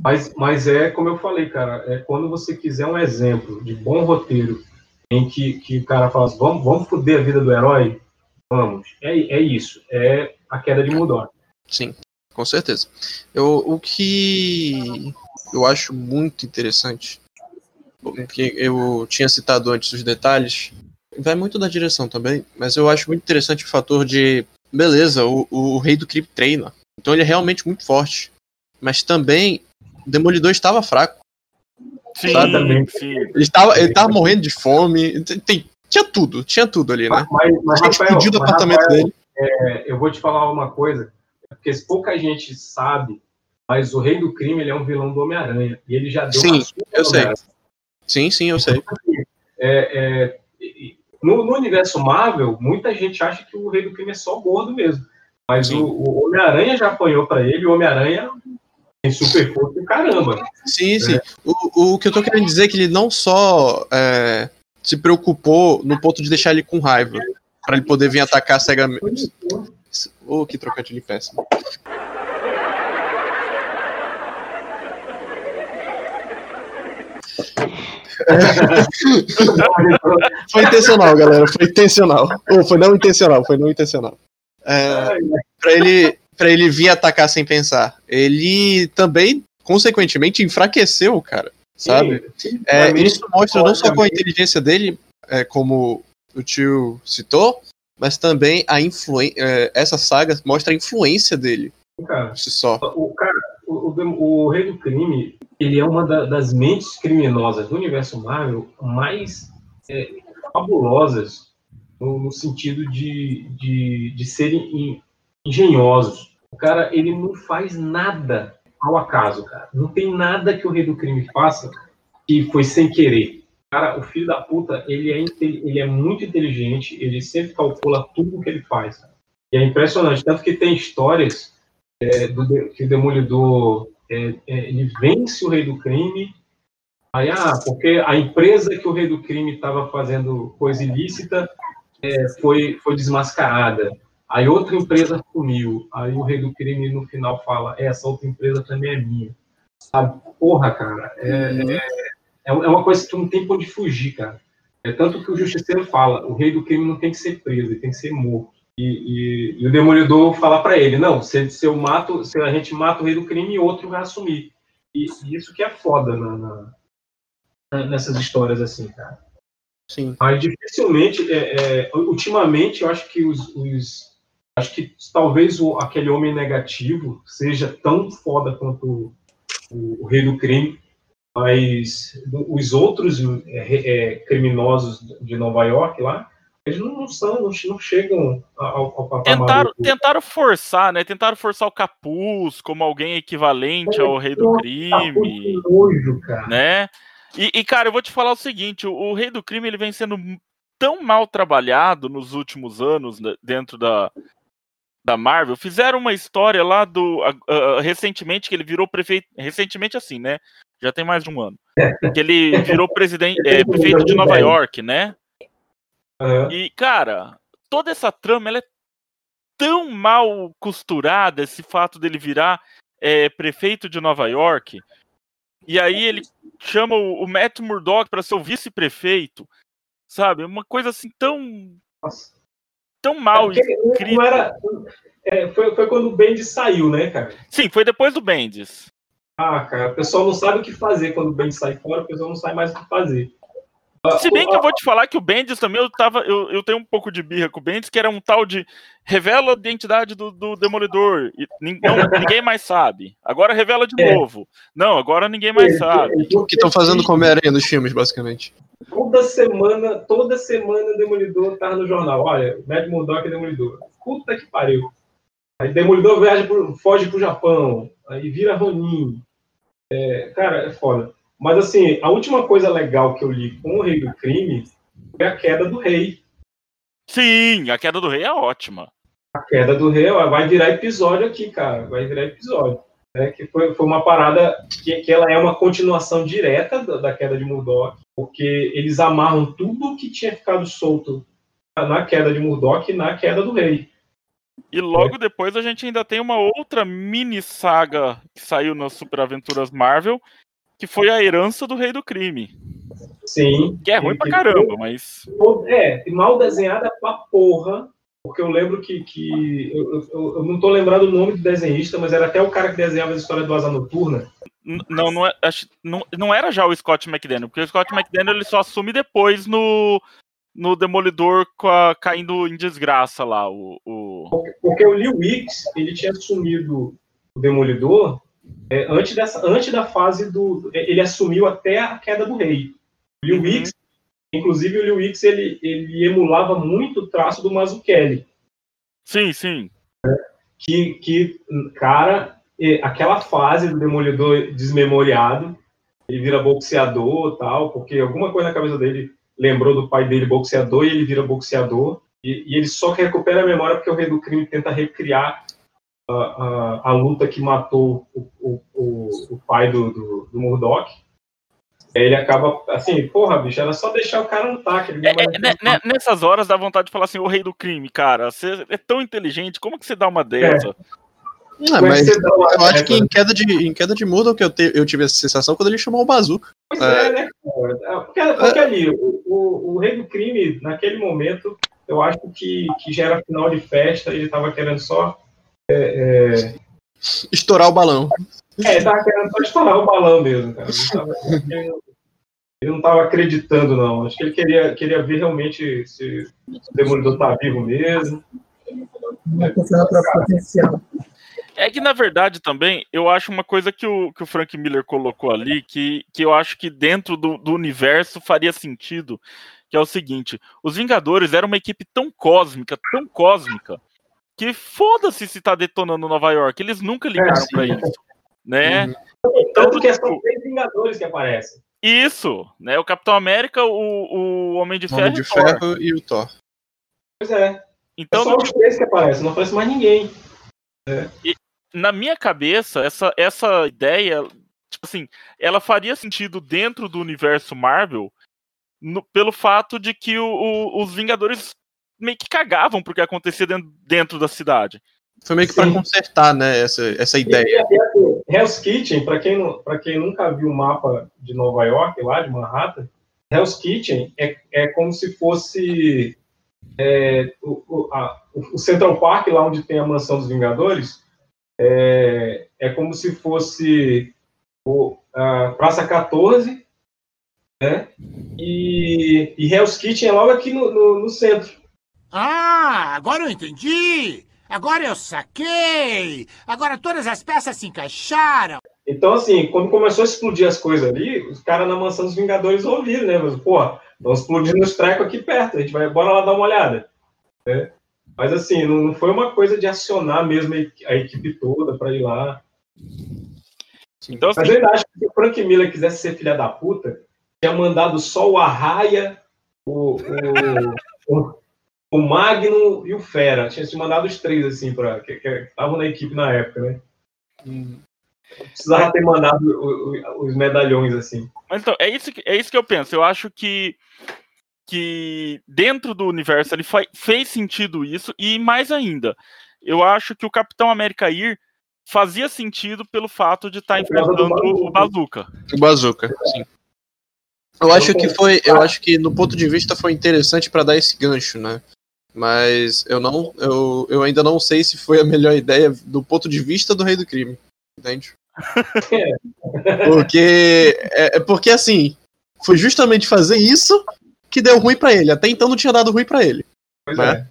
Mas, mas é como eu falei, cara, é quando você quiser um exemplo de bom roteiro em que, que o cara fala assim, vamos, vamos foder a vida do herói, vamos. É, é isso, é a queda de Mudor. Sim, com certeza. Eu, o que eu acho muito interessante, que eu tinha citado antes os detalhes, vai muito da direção também, mas eu acho muito interessante o fator de, beleza, o, o rei do crime treina, então ele é realmente muito forte, mas também o Demolidor estava fraco. Sim, Exatamente. sim. Ele estava, ele tava morrendo de fome, tem, tinha tudo, tinha tudo ali, né? Mas, mas A gente Rafael, explodiu do mas, apartamento Rafael, dele. é, eu vou te falar uma coisa, porque pouca gente sabe, mas o Rei do Crime ele é um vilão do Homem-Aranha. E ele já deu Sim, eu sei. Sim, sim, eu sei. É, é, e- e- no, no universo Marvel, muita gente acha que o Rei do Crime é só gordo mesmo. Mas o, o Homem-Aranha já apanhou pra ele, o Homem-Aranha tem super força e caramba. Sim, sim. O, o que eu tô querendo dizer é que ele não só é, se preocupou no ponto de deixar ele com raiva, pra ele poder vir atacar cegamente. Ô, que trocadilho péssimo. Foi intencional, galera. Foi intencional. Ou foi não intencional, foi não intencional. É, pra, ele, pra ele vir atacar sem pensar. Ele também, consequentemente, enfraqueceu o cara. Sabe? É, isso mostra não só com a inteligência dele, é, como o tio citou, mas também a influência. essa saga mostra a influência dele. Cara, só. O, cara, o, o, o, Rei do Crime, ele é uma da, das mentes criminosas do universo Marvel mais é, fabulosas no, no, sentido de, de, de serem engenhosos. O cara, ele não faz nada ao acaso, cara. Não tem nada que o Rei do Crime faça que foi sem querer. Cara, o filho da puta, ele é, ele é muito inteligente, ele sempre calcula tudo o que ele faz. E é impressionante, tanto que tem histórias é, do, que o Demolidor é, é, ele vence o Rei do Crime, aí, ah, porque a empresa que o Rei do Crime estava fazendo coisa ilícita é, foi, foi desmascarada. Aí outra empresa sumiu. Aí o rei do crime no final fala: essa outra empresa também é minha. Sabe? Porra, cara. É, uhum. é, é, é uma coisa que tu não tem pra onde fugir, cara. É tanto que o justiceiro fala: o rei do crime não tem que ser preso, ele tem que ser morto. E, e, e o demolidor fala para ele: não, se, se eu mato, se a gente mata o rei do crime, outro vai assumir. E, e isso que é foda na, na, nessas histórias assim, cara. Sim. Mas dificilmente, é, é, ultimamente, eu acho que os, os acho que talvez o, aquele homem negativo seja tão foda quanto o, o, rei do crime, mas os outros é, é, criminosos de Nova York lá, eles não, são, não, não chegam ao, ao patamar. Tentaram, tentaram forçar, né? Tentaram forçar o capuz como alguém equivalente é, ao rei do crime. Nojo, cara. Né? E, e, cara, eu vou te falar o seguinte: o, o, Rei do Crime ele vem sendo tão mal trabalhado nos últimos anos né, dentro da, da Marvel. Fizeram uma história lá do. Uh, recentemente que ele virou prefeito. Recentemente, assim, né? Já tem mais de um ano. Que ele virou presidente, é, prefeito de Nova York, né? E, cara, toda essa trama ela é tão mal costurada, esse fato dele virar é, prefeito de Nova York. E aí ele chama o, o Matt Murdock para ser o vice-prefeito, sabe? Uma coisa assim tão. Nossa. tão mal é. Era, é, foi, foi quando o Bendis saiu, né, cara? Sim, foi depois do Bendis. Ah, cara, o pessoal não sabe o que fazer quando o Bendis sai fora, o pessoal não sabe mais o que fazer. Se bem que eu vou te falar que o Bendis também, eu, tava, eu, eu tenho um pouco de birra com o Bendis, que era um tal de revela a identidade do, do Demolidor. E ninguém, ninguém mais sabe. Agora revela de é. novo. Não, agora ninguém mais é, sabe. É, o que estão fazendo com Homem-Aranha nos filmes, basicamente. Toda semana, toda semana o Demolidor tá no jornal. Olha, Mad Murdock é Demolidor. Puta que pariu. Aí Demolidor viaja pro, foge pro Japão. Aí vira Ronin. É, cara, é foda. Mas, assim, a última coisa legal que eu li com o Rei do Crime foi a queda do rei. Sim, a queda do rei é ótima. A queda do rei vai virar episódio aqui, cara. Vai virar episódio. É, que foi, foi uma parada que, que ela é uma continuação direta da, da queda de Murdoch, porque eles amarram tudo que tinha ficado solto na queda de Murdoch e na queda do rei. E logo é. depois a gente ainda tem uma outra mini saga que saiu nas Super Aventuras Marvel, que foi a herança do rei do crime. Sim. Que é ruim pra caramba, mas. É, mal desenhada pra porra. Porque eu lembro que. que eu, eu, eu não tô lembrado o nome do desenhista, mas era até o cara que desenhava a história do Asa Noturna. Não, não, é, não, não era já o Scott McDaniel, porque o Scott McDaniel ele só assume depois no, no Demolidor a, caindo em desgraça lá. O, o... Porque, porque o Lee Wicks, ele tinha assumido o Demolidor é, antes, dessa, antes da fase do. É, ele assumiu até a queda do rei. O Liu uhum. inclusive o Liu Wix, ele, ele emulava muito o traço do Mazzucchelli. Sim, sim. É, que, que, cara, aquela fase do Demolidor desmemoriado, ele vira boxeador tal, porque alguma coisa na cabeça dele lembrou do pai dele boxeador e ele vira boxeador. E, e ele só recupera a memória porque o Rei do Crime tenta recriar a, a, a luta que matou o, o, o, o pai do, do, do Murdoch. Ele acaba assim, porra, bicho, era só deixar o cara lutar. Que ele é, é, né, né, nessas horas dá vontade de falar assim, o rei do crime, cara, você é tão inteligente, como que você dá uma dessa? É. mas eu acho que em queda de, em queda de muda que eu, te, eu tive essa sensação quando ele chamou o Bazooka. Pois é, é né, Porque, porque ali, o, o, o, rei do crime, naquele momento, eu acho que, que já era final de festa, ele tava querendo só é, é... Estourar o balão. É, tava querendo só estourar o balão mesmo, cara. ele não estava acreditando, não. Acho que ele queria, queria ver realmente se o Demolidor tá vivo mesmo. É que, na verdade, também, eu acho uma coisa que o, que o Frank Miller colocou ali, que, que eu acho que dentro do, do universo faria sentido, que é o seguinte, os Vingadores eram uma equipe tão cósmica, tão cósmica, que foda-se se tá detonando Nova York, eles nunca ligaram É, pra sim. isso, né? Uhum. Então, Tanto que tipo, são três Vingadores que aparecem. isso, né? O Capitão América, o, o Homem de Ferro, Homem de e o Thor. Ferro e o Thor. Pois é. Então, é só os três que aparecem, não aparece mais ninguém. E, na minha cabeça, essa, essa ideia, tipo assim, ela faria sentido dentro do universo Marvel no- pelo fato de que o- o- os Vingadores meio que cagavam pro que acontecia dentro, dentro da cidade. Foi meio que pra consertar, né, essa, essa ideia. e, Hell's Kitchen, para quem, não- quem nunca viu o mapa de Nova York, lá de Manhattan, Hell's Kitchen é, é como se fosse é, o, o- a- o Central Park, lá onde tem a mansão dos Vingadores, é, é como se fosse o, a Praça 14, né? E, e Hell's Kitchen é logo aqui no, no, no centro. Ah, agora eu entendi! Agora eu saquei! Agora todas as peças se encaixaram! Então, assim, quando começou a explodir as coisas ali, os caras na mansão dos Vingadores ouviram, né? Mas, pô, estão explodindo os trecos aqui perto, a gente vai, bora lá dar uma olhada. né? Mas, assim, não, foi uma coisa de acionar mesmo a equi- a equipe toda para ir lá. Então, Mas eu ainda acho que se o Frank Miller quisesse ser filha da puta, tinha mandado só o Arraia, o, o, o, o Magno e o Fera. Tinha se mandado os três, assim, pra, que estavam na equipe na época, né? Precisava ter mandado o- o- os medalhões, assim. Mas então, é isso, que, é isso que eu penso. Eu acho que, que dentro do universo ele fez sentido isso, e mais ainda, eu acho que o Capitão América ir fazia sentido pelo fato de estar do enfrentando o Bazooka. O Bazooka, sim. Eu acho que foi, eu acho que no ponto de vista foi interessante pra dar esse gancho, né? Mas eu não, eu, eu ainda não sei se foi a melhor ideia do ponto de vista do Rei do Crime, entende? Porque é, é porque assim, foi justamente fazer isso que deu ruim pra ele. Até então não tinha dado ruim pra ele. Pois né? é.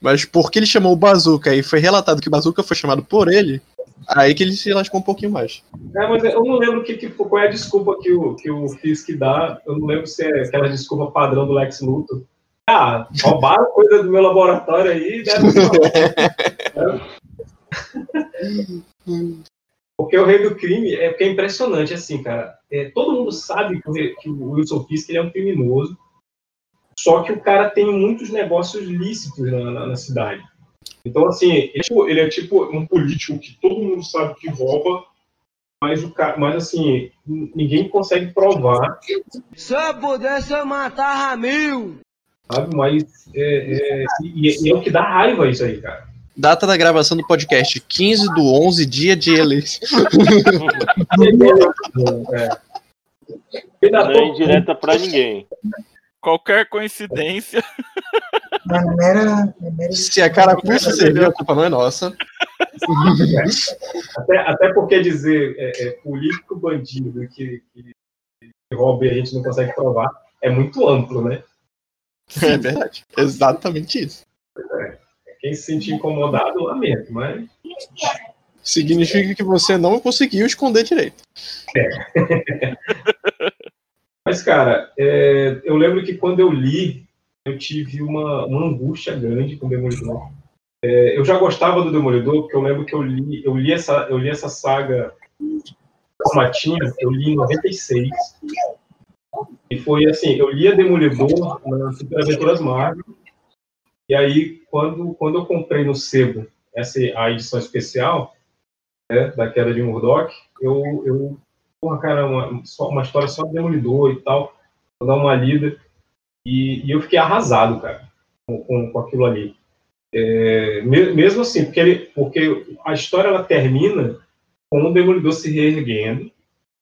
Mas porque ele chamou o Bazooka e foi relatado que o Bazooka foi chamado por ele, aí que ele se lascou um pouquinho mais. É, mas eu não lembro que, que, qual é a desculpa que o, que o Fisk dá. Eu não lembro se é aquela desculpa padrão do Lex Luthor. Ah, roubaram coisa do meu laboratório aí, ser. Porque o rei do crime é, é impressionante, assim, cara. É, todo mundo sabe que o, que o Wilson Fisk ele é um criminoso, só que o cara tem muitos negócios lícitos na, na- na cidade. Então, assim, ele é, tipo, ele é tipo um político que todo mundo sabe que rouba, mas, o cara, mas assim, ninguém consegue provar, Se eu pudesse, eu matava mil. Sabe? Mas é, é, e, e é o que dá raiva isso aí, cara. Data da gravação do podcast, 15 do 11, dia de eleição. É. Não é indireta pra ninguém. Qualquer coincidência. Mas não era, não era Se a carapuça serviu, a culpa não é nossa. Até, até porque dizer é, é, político bandido que, que, que rouba e a gente não consegue provar é muito amplo, né? É verdade. Exatamente isso. Quem se sentir incomodado, lamento, mas. Significa que você não conseguiu esconder direito. Mas, cara, é, eu lembro que quando eu li, eu tive uma, uma angústia grande com o Demolidor. É, eu já gostava do Demolidor, porque eu lembro que eu li, eu li, essa, eu li essa saga Matinha, eu li em 96. E foi assim, eu lia Demolidor nas Aventuras Marvel. E aí, quando, quando eu comprei no sebo essa a edição especial né, da queda de Murdoch, eu, eu porra, cara, uma, só, uma história só de Demolidor e tal, vou dar uma lida. E, e eu fiquei arrasado, cara, com, com, com aquilo ali. É, me- mesmo assim, porque, ele, porque a história ela termina com o Demolidor se reerguendo,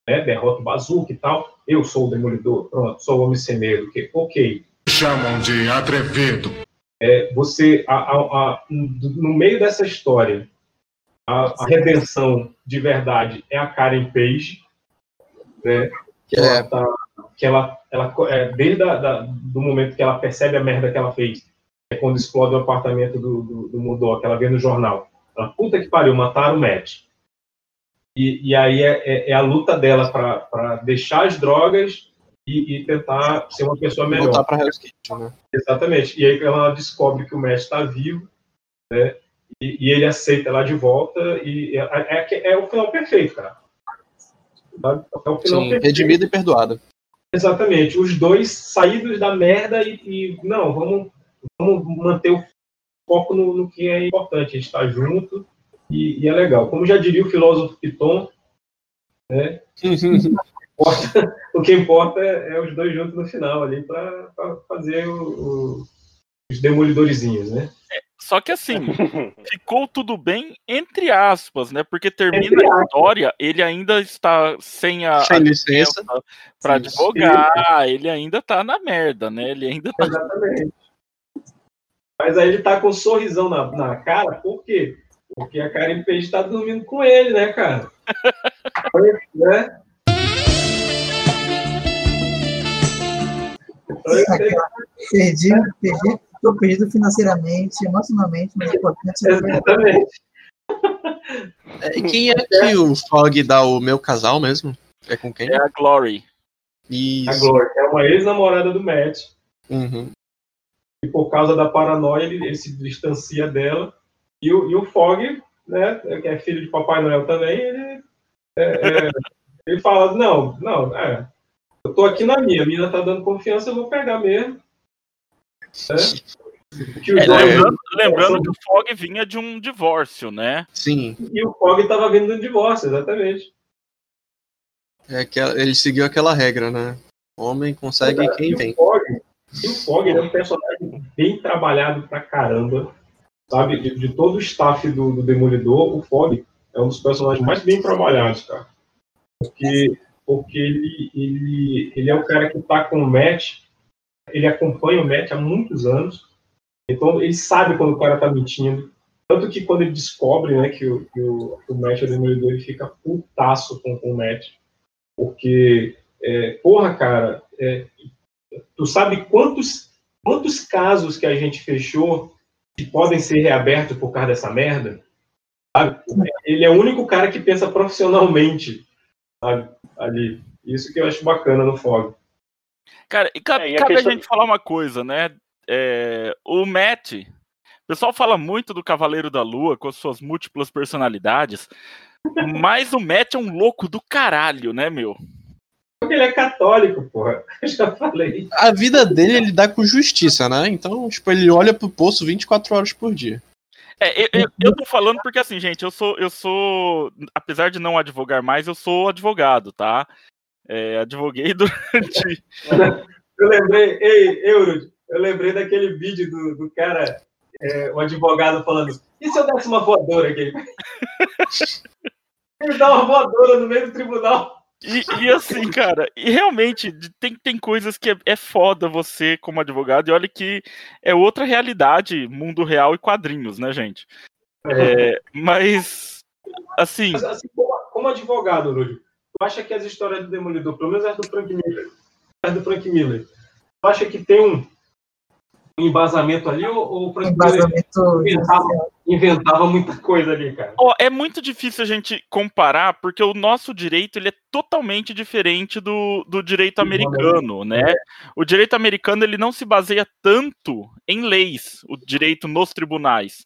né, derrota o Bazooka e tal. Eu sou o Demolidor, pronto, sou o Homem Sem Medo. Que, ok, Chamam de atrevido. é, você, a- a- a- no meio dessa história, a, a redenção de verdade é a Karen Page, né? Que ela tá que ela, ela é, desde a, da, do momento que ela percebe a merda que ela fez, é quando explode o apartamento do, do, do Murdoch, ela vê no jornal. Ela, puta que pariu, mataram o Matt. E, e aí é, é, é a luta dela para deixar as drogas e, e, tentar ser uma pessoa melhor. Voltar para Hell's Kitchen, né? Exatamente. E aí ela descobre que o Matt está vivo, né? E, e, ele aceita ela de volta e é, é, é, é o final perfeito, cara. É o final Sim, perfeito. redimido e perdoado. Exatamente. Os dois saídos da merda e, e não, vamos, vamos manter o foco no, no, que é importante. A gente está junto e, e, é legal. Como já diria o filósofo Piton, né? o que importa é, é, os dois juntos no final ali para fazer o, o, os demolidorzinhos, né? Só que assim, ficou tudo bem entre aspas, né? Porque termina a história, ele ainda está sem a, sem licença para advogar, sim. ele ainda tá na merda, né? Ele ainda tá. Exatamente. Mas aí ele tá com um sorrisão na, na cara, por quê? Porque a Karen Page tá dormindo com ele, né, cara? né? Perdi, perdi Estou perdido financeiramente, emocionalmente, mas é importante. Exatamente. É, e quem é que o Fog dá o meu casal mesmo? É com quem? É a Glory. Isso. A Glory, é uma ex-namorada do Matt. Uhum. E por causa da paranoia, ele, ele se distancia dela. E o, e o Fog, né, que é filho de Papai Noel também, ele, é, é, ele fala: Não, não, é, eu tô aqui na minha, a mina tá dando confiança, eu vou pegar mesmo. É, lembrando, lembrando, que o Fog vinha de um divórcio, né? Sim. E o Fog estava vindo de um divórcio, exatamente. É que ele seguiu aquela regra, né? Homem consegue é, quem vem. O Fog, e o Fog é um personagem bem trabalhado pra caramba. Sabe? De, de todo o staff do, do, Demolidor, o Fog é um dos personagens mais bem trabalhados, cara. Porque, porque ele, ele, ele é o cara que tá com o Matt ele acompanha o Matt há muitos anos, então ele sabe quando o cara tá mentindo. Tanto que quando ele descobre né, que, o, que o, o Matt é demolidor, ele fica putaço com, com o Matt. Porque, é, porra, cara, é, tu sabe quantos, quantos casos que a gente fechou que podem ser reabertos por causa dessa merda? Sabe? Ele é o único cara que pensa profissionalmente sabe? ali. Isso que eu acho bacana no Fog. Cara, e cabe, é, e a, cabe questão... a gente falar uma coisa, né? É, o Matt, o pessoal fala muito do Cavaleiro da Lua com as suas múltiplas personalidades, mas o Matt é um louco do caralho, né, meu? Porque ele é católico, porra. Eu já falei. A vida dele ele dá com justiça, né? Então, tipo, ele olha pro poço 24 horas por dia. É, eu, eu, eu tô falando porque assim, gente, eu sou, eu sou, apesar de não advogar mais, eu sou advogado, tá? É, advoguei durante. eu lembrei, ei, Euro, eu lembrei daquele vídeo do, do cara, é, o advogado falando: e se eu desse uma voadora aqui? Ele dá uma voadora no meio do tribunal. E, e, assim, cara, e realmente tem, tem coisas que é, é, foda você como advogado, e olha que é outra realidade, mundo real e quadrinhos, né, gente? É, mas, assim. Mas, assim como, como advogado, Lúdio, tu acha que as histórias do Demolidor, pelo menos as do Frank Miller, as do Frank Miller, tu acha que tem um embasamento ali ou, ou o inventava, inventava, muita coisa ali, cara? Oh, é muito difícil a gente comparar, porque o nosso direito ele é totalmente diferente do, do direito americano, né? O direito americano ele não se baseia tanto em leis, o direito nos tribunais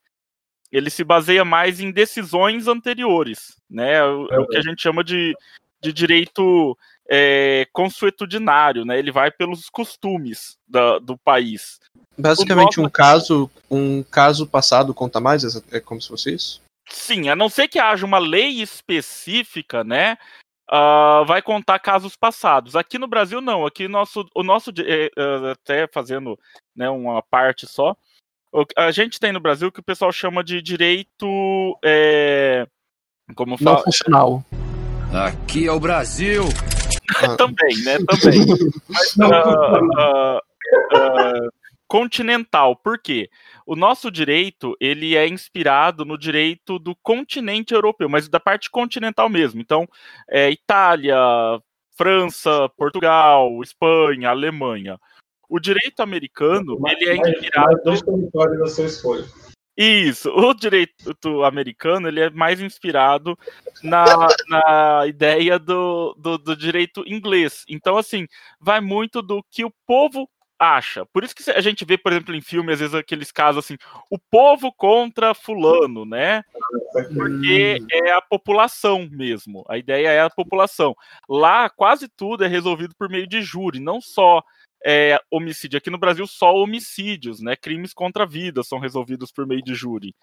ele se baseia mais em decisões anteriores, né? O, o que a gente chama de de direito é, consuetudinário, né? Ele vai pelos costumes da, do país. Basicamente, nosso... um caso, um caso passado conta mais? É como se fosse isso? Sim, a não ser que haja uma lei específica, né? Uh, vai contar casos passados. Aqui no Brasil, não. Aqui nosso, o nosso, é, é, até fazendo né, uma parte só, a gente tem no Brasil o que o pessoal chama de direito, é, como fala, não funcional. Aqui é o Brasil. também, né? Também. Mas, uh, uh, uh, continental. Por quê? O nosso direito ele é inspirado no direito do continente europeu, mas da parte continental mesmo. Então, é, Itália, França, Portugal, Espanha, Alemanha. O direito americano, ele é inspirado. dois territórios da sua escolha. Isso, o direito americano ele é mais inspirado na, na ideia do, do, do, direito inglês. Então, assim, vai muito do que o povo acha. Por isso que a gente vê, por exemplo, em filme, às vezes, aqueles casos assim, o povo contra fulano, né? Porque é a população mesmo. A ideia é a população. Lá, quase tudo é resolvido por meio de júri, não só é, homicídio. Aqui no Brasil, só homicídios, né? Crimes contra a vida são resolvidos por meio de júri.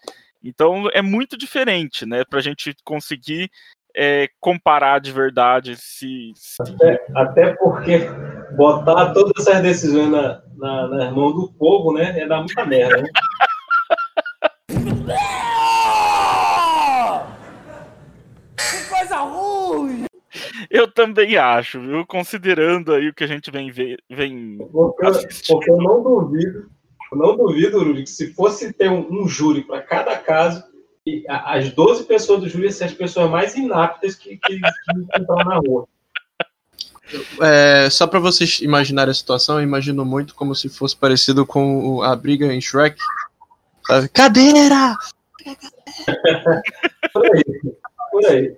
Então é muito diferente, né? Para a gente conseguir é, comparar de verdade se. se... Até, até, porque botar todas essas decisões na, na, na mão do povo, né? É dar muita merda, né? que coisa ruim! Eu também acho, viu? Considerando aí o que a gente vem, vem porque, porque eu não duvido, eu não duvido, Rudy, que se fosse ter um, um júri para cada caso, as 12 pessoas do júri iam ser as pessoas mais inaptas que, que, que na rua. É, só para vocês imaginarem a situação, eu imagino muito como se fosse parecido com a briga em Shrek. Sabe? Cadeira! por aí, por aí.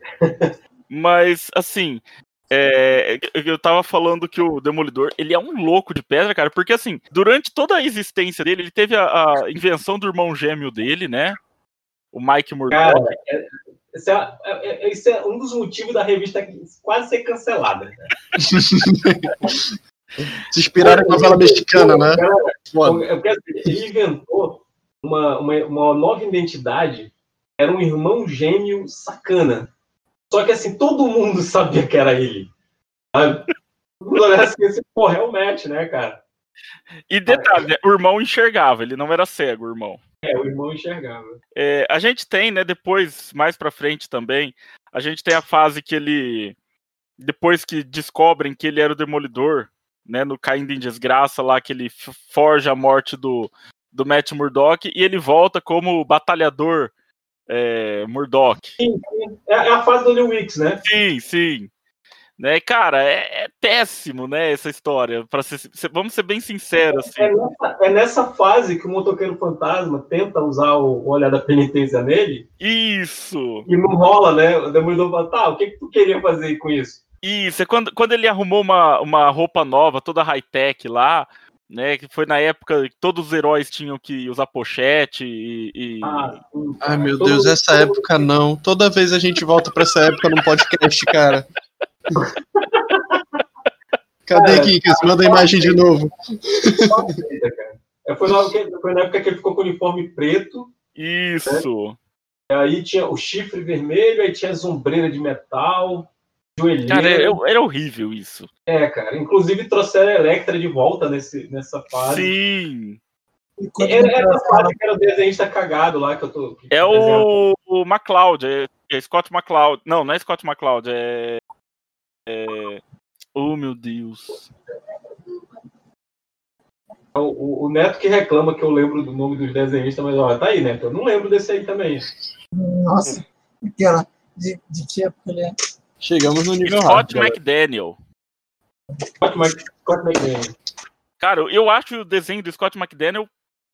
Mas, assim, é, eu tava falando que o Demolidor, ele é um louco de pedra, cara, porque assim, durante toda a existência dele, ele teve a, a invenção do irmão gêmeo dele, né? O Mike Murdock. Cara, é, esse, é, é, esse é, um dos motivos da revista quase ser cancelada. Se inspiraram em novela mexicana, né? Cara, ele inventou uma, uma, uma nova identidade, era um irmão gêmeo sacana só que assim, todo mundo sabia que era ele. Todo mundo olhava assim, esse porra é o Matt, né, cara? E detalhe, o irmão enxergava, ele não era cego, o irmão. É, o irmão enxergava. É, a gente tem, né, depois, mais pra frente também, a gente tem a fase que ele. Depois que descobrem que ele era o demolidor, né, no Caindo em Desgraça, lá que ele forja a morte do, do Matt Murdock, e ele volta como batalhador é, Murdoch. Sim. É, é, a fase do New Weeks, né? Sim, sim. Né, cara, é, é péssimo, né, essa história. Para vamos ser bem sinceros. Assim. É, nessa, é, nessa, fase que o motoqueiro fantasma tenta usar o, o olhar da penitência nele. Isso. E não rola, né? O Demolidor fala, tá, o que, que tu queria fazer com isso? Isso, é quando, quando ele arrumou uma, uma roupa nova, toda high-tech lá, né? Que foi na época que todos os heróis tinham que usar pochete e. e... Ah, Ai, meu todo, Deus, essa todo... época não. Toda vez a gente volta pra essa época num podcast, cara. Cadê cara, Kikas? Manda a imagem de novo. É, foi, na, foi na época que ele ficou com o uniforme preto. Isso. Né? Aí tinha o chifre vermelho, aí tinha a sombreira de metal joelheiro. Cara, era, era, horrível isso. É, cara. Inclusive trouxeram a Electra de volta nesse, nessa fase. Sim. Era, era fase que era o desenhista cagado lá que eu tô. Que é o, o é, é, Scott McCloud. Não, não é Scott McCloud, é. é... Oh, meu Deus. O, o, o, Neto que reclama que eu lembro do nome dos desenhistas, mas olha, tá aí, Neto. Eu não lembro desse aí também. Nossa, aquela. De, de que época ele é? Chegamos no nível Scott rápido, McDaniel. Scott, Scott McDaniel. Cara, eu acho o desenho do Scott McDaniel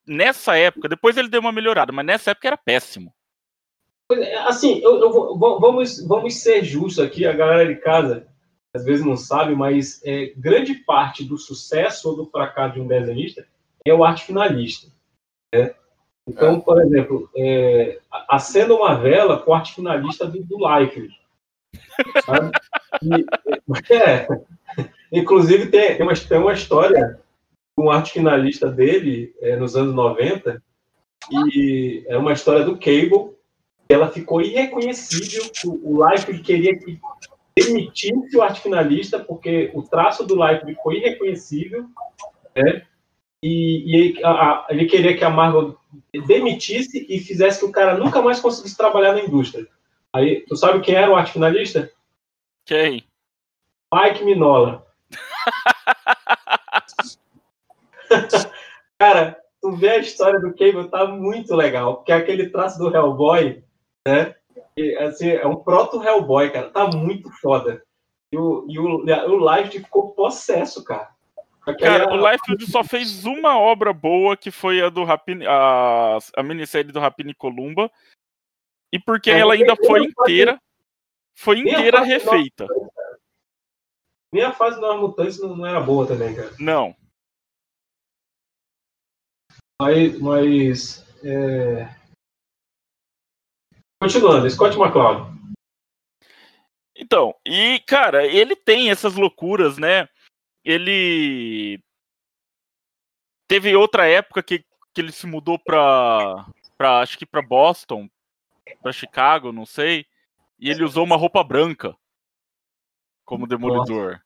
nessa época, depois ele deu uma melhorada, mas nessa época era péssimo. Assim, eu, eu, vamos, vamos ser justos aqui, a galera de casa às vezes não sabe, mas é, grande parte do sucesso ou do fracasso de um desenhista é o arte finalista. Né? Então, é. por exemplo, é, acenda uma vela com o arte finalista do, do Life. E, é, inclusive, tem, uma, tem uma história um arte finalista dele é, nos anos 90, e é uma história do Cable, ela ficou irreconhecível. O, o Life queria que demitisse o arte finalista, porque o traço do Life ficou irreconhecível, né? E, e a, a, ele queria que a Marvel demitisse e fizesse que o cara nunca mais conseguisse trabalhar na indústria. Aí, tu sabe quem era o arte finalista? Quem? Mike Minola. Cara, tu vê a história do Cable, tá muito legal, porque é aquele traço do Hellboy, né? E, assim, é um proto-Hellboy, cara, tá muito foda. E o, e o, o Life ficou possesso, cara. Cara, o Liefeld só fez uma obra boa, que foi a do Rapini, a, a minissérie do Rapini Columba. E porque É, ela ainda foi inteira, foi inteira refeita. Nem a fase dos Mutantes não, não era boa também, cara. Não. Mas. mas é... Continuando, Scott McCloud. Então, e, cara, ele tem essas loucuras, né? Ele. Teve outra época que, que ele se mudou pra, pra. Acho que pra Boston, pra Chicago, não sei. E ele usou uma roupa branca como demolidor.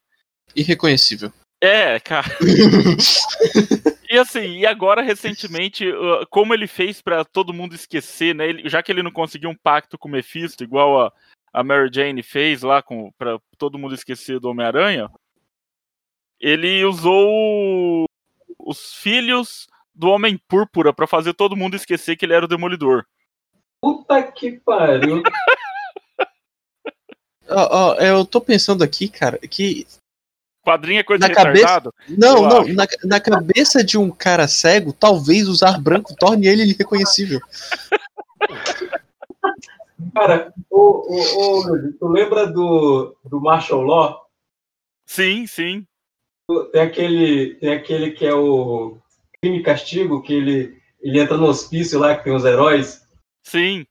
Irreconhecível. É, cara. e assim, e agora recentemente, como ele fez pra todo mundo esquecer, né? ele- já que ele não conseguiu um pacto com o Mephisto, igual a, a Mary Jane fez lá com para todo mundo esquecer do Homem-Aranha, ele usou os filhos do Homem Púrpura pra fazer todo mundo esquecer que ele era o Demolidor. Puta que pariu. Ó, ó, eu tô pensando aqui, cara, que Quadrinho é coisa na de cabeça. Não, não, na, na cabeça de um cara cego, talvez usar branco torne ele irreconhecível. Cara, o, o, o- tu lembra do, do Martial Law? Sim, sim. Tem aquele, tem aquele que é o Crime e Castigo, que ele, ele entra no hospício lá, que tem os heróis. Sim.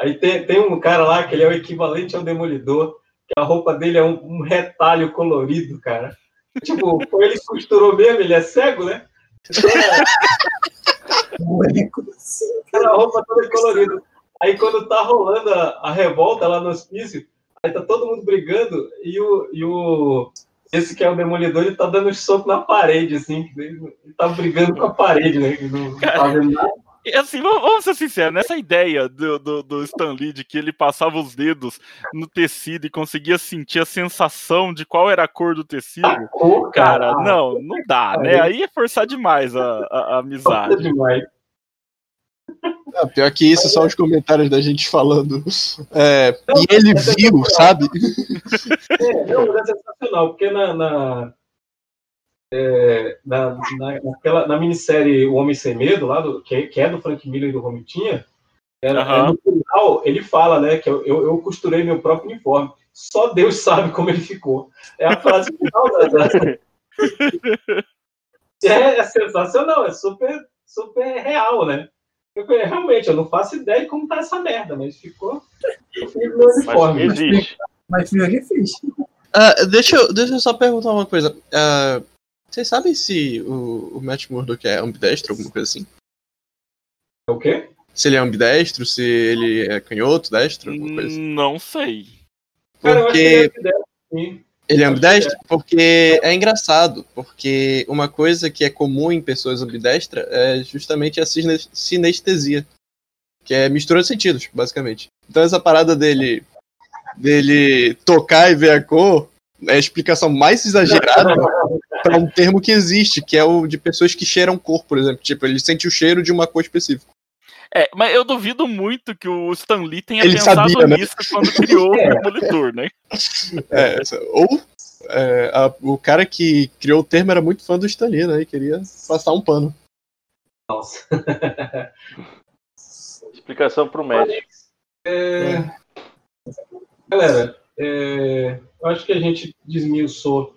Aí tem, tem um cara lá que ele é o equivalente ao Demolidor, que a roupa dele é um, um retalho colorido, cara. Tipo, foi ele costurou mesmo, ele é cego, né? Aquela roupa toda colorida. Aí quando tá rolando a, a revolta lá no hospício, aí tá todo mundo brigando e o, e o esse que é o demolidor, ele tá dando um soco na parede, assim. Ele, ele tá brigando com a parede, né? não, não tá vendo nada. E assim, vamos ser sinceros, nessa ideia do, do, do Stan Lee de que ele passava os dedos no tecido e conseguia sentir a sensação de qual era a cor do tecido, cara, não, não dá, né? Aí é forçar demais a, a, a amizade. demais. Ah, pior que isso, só os comentários da gente falando. É, e ele viu, sabe? É, não, mas é sensacional, porque na, na, é, na, na, naquela, na minissérie O Homem Sem Medo, lá do, que, é- que é do Frank Miller e do Romitinha, era, Aham. no final ele fala, né, que eu, eu, eu costurei meu próprio uniforme. Só Deus sabe como ele ficou. É a frase final da. da- É, é sensacional, é super, super real, né? Eu, realmente, eu não faço ideia de como tá essa merda, mas ficou. Eu fiz meu uniforme. Mas fui eu que fiz. Deixa, eu, deixa eu só perguntar uma coisa. Ah, vocês sabem se o, o Matt Murdock é ambidestro, alguma coisa assim? O quê? Se ele é ambidestro, se ele é canhoto, destro, alguma coisa assim. Não sei. Cara, eu acho que ele é Porque ambidestro, sim. ele é ambidestro? Porque é engraçado, porque uma coisa que é comum em pessoas ambidestras é justamente a sine- sinestesia, que é mistura de sentidos, basicamente. Então essa parada dele dele tocar e ver a cor é a explicação mais exagerada para um termo que existe, que é o de pessoas que cheiram cor, por exemplo. Tipo, ele sente o cheiro de uma cor específica. É, mas eu duvido muito que o Stan Lee tenha Ele pensado sabia, né? nisso quando criou o Demolidor, né? É, ou é, a- o cara que criou o termo era muito fã do Stan Lee, né? E queria passar um pano. Nossa. Explicação pro médico. É, Galera, é, eu acho que a gente desmiuçou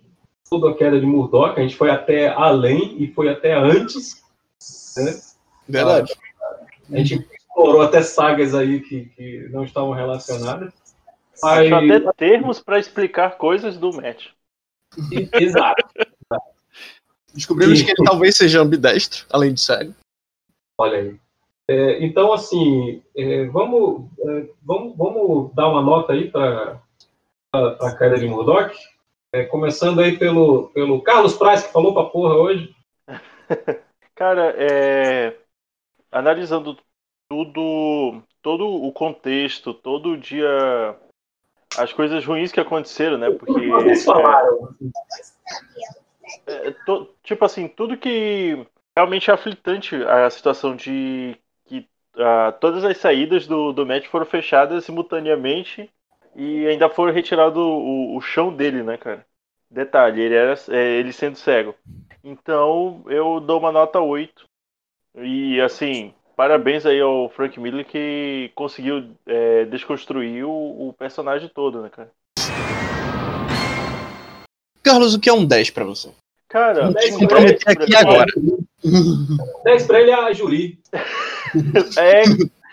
toda a queda de Murdoch, a gente foi até além e foi até antes. Né? Verdade. A gente explorou até sagas aí que, que não estavam relacionadas. Achou Mas, até termos pra explicar coisas do Matt. exato. Descobrimos Sim. que ele talvez seja ambidestro, além de cego. Olha aí. É, então, assim, é, vamos, é, vamos, vamos dar uma nota aí para a queda de Murdoch. É, começando aí pelo, pelo Carlos Praz, que falou pra porra hoje. Cara, é... analisando tudo, todo o contexto, todo o dia, as coisas ruins que aconteceram, né? Porque Vocês falaram. é, to- tipo assim, tudo que realmente é aflitante a situação de que ah, todas as saídas do, do match foram fechadas simultaneamente E ainda foi retirado o, o chão dele, né, cara? Detalhe, ele era é, ele sendo cego. Então eu dou uma nota 8. E assim, parabéns aí ao Frank Miller que conseguiu é, desconstruir o, o personagem todo, né, cara? Carlos, o que é um 10 pra você? Cara, Vou te 10 comprometer pra- aqui agora. 10 pra ele é a Juri. É,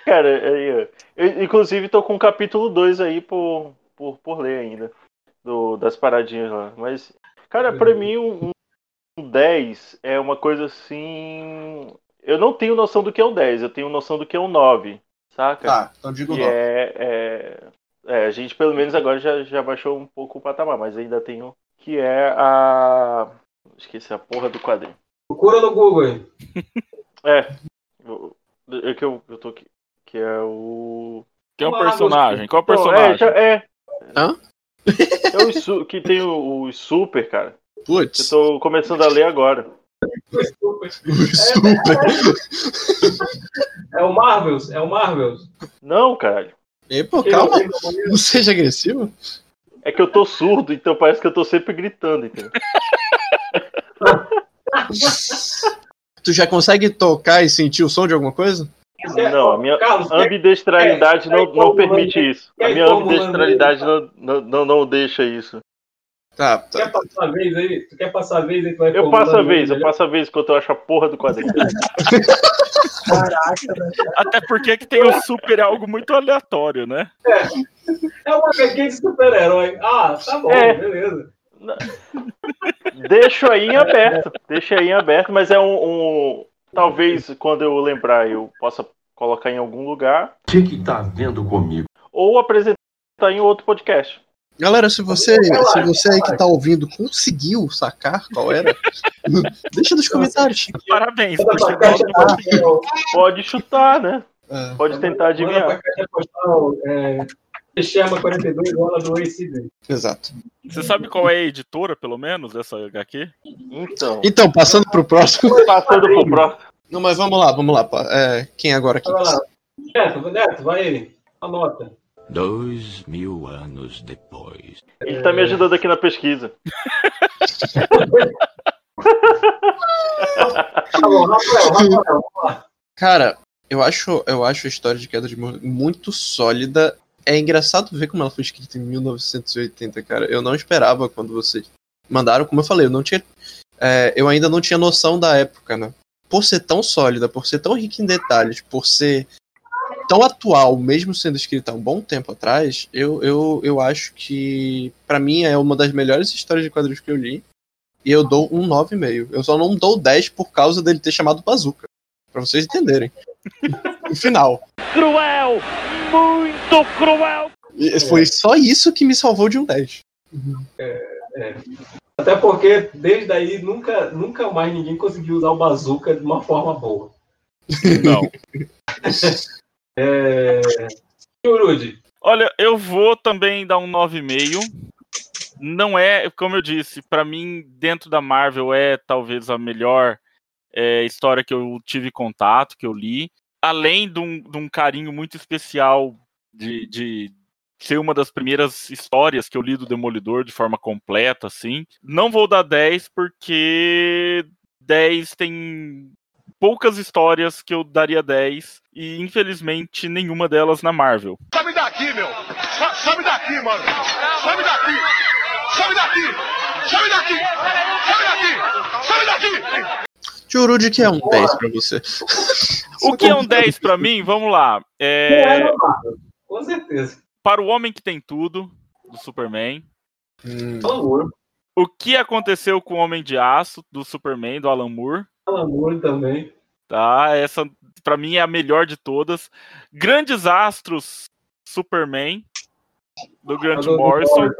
cara, ó. eu inclusive tô com o capítulo 2 aí por, por, por ler ainda. Do, das paradinhas lá. Mas, cara, pra mim um, um 10 é uma coisa assim. Eu não tenho noção do que é um 10, eu tenho noção do que é um 9, saca? Tá, então digo que 9. é, é, é, a gente pelo menos agora já, já baixou um pouco o patamar, mas ainda tenho. Que é a. Esqueci a porra do quadrinho. Procura no Google aí. É. eu- É que eu, eu tô aqui. Que é o. Quem é o personagem? Qual é o personagem? É, é. Hã? É o su- que tem o, o Super, cara. Eu Putz, tô começando a ler agora. super. É o Marvels, é o Marvels. Não, caralho. E, pô, Que calma, eu não seja agressivo. É que eu tô surdo, então parece que eu tô sempre gritando, entendeu? Tu já consegue tocar e sentir o som de alguma coisa? Não, a minha Carlos, quer- ambidestralidade quer- não, quer não permite isso. A quer minha ambidestralidade não, não, não, não deixa isso. Tá, Quer tá. passar a vez aí? Tu quer passar a vez aí? Tu vai Eu passo a vez, eu melhor? passo a vez enquanto eu acho a porra do quadrinho. Caraca, né? Até porque que tem o super é algo muito aleatório, né? É uma HQ de super-herói. Ah, tá bom, É. beleza. Deixo aí em aberto. Deixa aí em aberto, mas é um, um- Talvez quando eu lembrar eu possa colocar em algum lugar. O que que tá vendo comigo? Ou apresentar em outro podcast. Galera, se você, se você aí que tá ouvindo conseguiu sacar qual era, deixa nos comentários. Parabéns, do postal. Pode chutar, né? É. Pode tentar Manda adivinhar. Pra caixa postal. É, Chama 42 bola do ACD. Exato. Você sabe qual é a editora, pelo menos, dessa HQ? Então, Então, passando pro próximo. passando pro próximo. Não, mas vamos lá, vamos lá. É, quem agora aqui? Vai lá. Neto, Neto, vai aí. Anota. Dois mil anos depois. Ele tá me ajudando aqui na pesquisa. Tá bom, Rafael, Rafael, vamos lá. Cara, eu acho, eu acho a história de Queda de Morro muito sólida. É engraçado ver como ela foi escrita em 1980, cara. Eu não esperava quando vocês mandaram, como eu falei, eu não tinha. é, eu ainda não tinha noção da época, né? Por ser tão sólida, por ser tão rica em detalhes, por ser tão atual, mesmo sendo escrita há um bom tempo atrás, eu, eu, eu acho que, pra mim, é uma das melhores histórias de quadrinhos que eu li. E eu dou um 9,5. Eu só não dou 10 por causa dele ter chamado Bazooka. Pra vocês entenderem. no final. Cruel! Muito cruel! E Foi só isso que me salvou de um 10. É. Até porque desde aí nunca, nunca mais ninguém conseguiu usar o bazooka de uma forma boa. Não. É... Yurudi, Olha, eu vou também dar um 9,5. Não é, como eu disse, pra mim, dentro da Marvel, é talvez a melhor é, história que eu tive contato, que eu li. Além de um, de um carinho muito especial de, de ser uma das primeiras histórias que eu li do Demolidor de forma completa, assim. Não vou dar 10 porque 10 tem poucas histórias que eu daria 10 e infelizmente nenhuma delas na Marvel. Sobe daqui, meu! Sobe daqui, mano! Sobe daqui! Sobe daqui! Sobe daqui! Sobe daqui! Sobe daqui! Jurude que é um 10 pra você. O que é um 10 pra mim? Vamos lá. É, é com certeza. para o Homem que tem tudo do Superman. Hum, Alan Moore, O que aconteceu com o Homem de Aço do Superman do Alan Moore? Alan Moore também. Tá, essa pra mim é a melhor de todas. Grandes Astros Superman do Grant Morrison.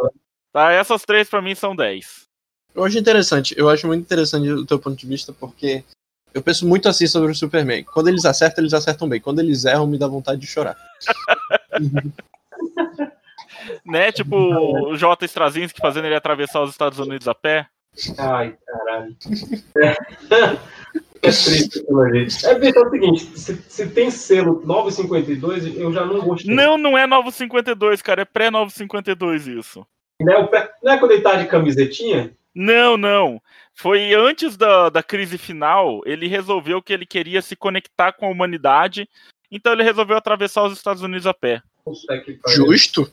Tá, essas três pra mim são 10. eu acho interessante. Eu acho muito interessante o teu ponto de vista, porque eu penso muito assim sobre o Superman. Quando eles acertam, eles acertam bem. Quando eles erram, me dá vontade de chorar. Né? Tipo o J. Straczynski fazendo ele atravessar os Estados Unidos a pé. Ai, caralho. É triste aquilo ali. É, bicho, é o seguinte, se, se tem selo 952, eu já não gostei. Não, não é Novo 52, cara. É pré-Novo 52 isso. Não é, o pré- não é quando ele tá de camisetinha? Não, não. Foi antes da, da crise final, ele resolveu que ele queria se conectar com a humanidade, então ele resolveu atravessar os Estados Unidos a pé. Justo?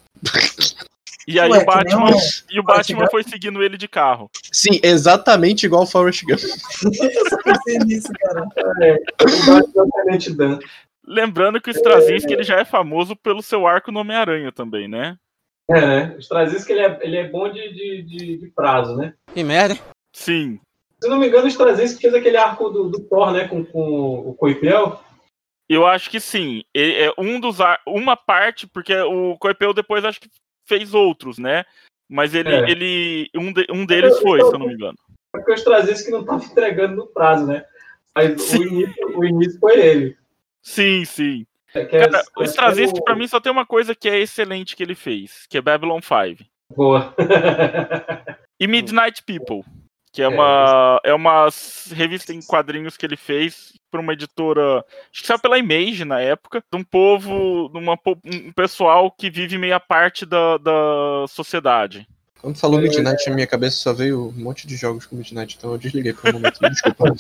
E aí Ué, o Batman, e o Batman foi seguindo ele de carro. Sim, exatamente igual o Forrest Gump. Eu só pensei nisso, cara. É, o Batman é. Lembrando que o Straczynski ele já é famoso pelo seu arco no Homem-Aranha também, né? É, né? O Straczynski, ele é, ele é bom de, de, de, de prazo, né? Que merda. Sim. Se não me engano, o Straczynski fez aquele arco do, do Thor, né? Com, com o Coipel. Eu acho que sim. É um dos uma parte, porque o Coipel depois acho que fez outros, né? Mas ele, É. ele um, de- um deles foi, se eu não me engano. Porque o Straczynski não tava entregando no prazo, né? Mas o início, o início foi ele. Sim, sim. É, é- Cara, o é Straczynski o- pra mim só tem uma coisa que é excelente que ele fez, que é Babylon 5. Boa. E Midnight People, que é uma é uma s- revista em quadrinhos que ele fez para uma editora, acho que saiu pela Image na época, de um povo, de uma, um pessoal que vive meia parte da, da sociedade. Quando falou Midnight, na minha cabeça só veio um monte de jogos com Midnight, então eu desliguei por um momento. Desculpa.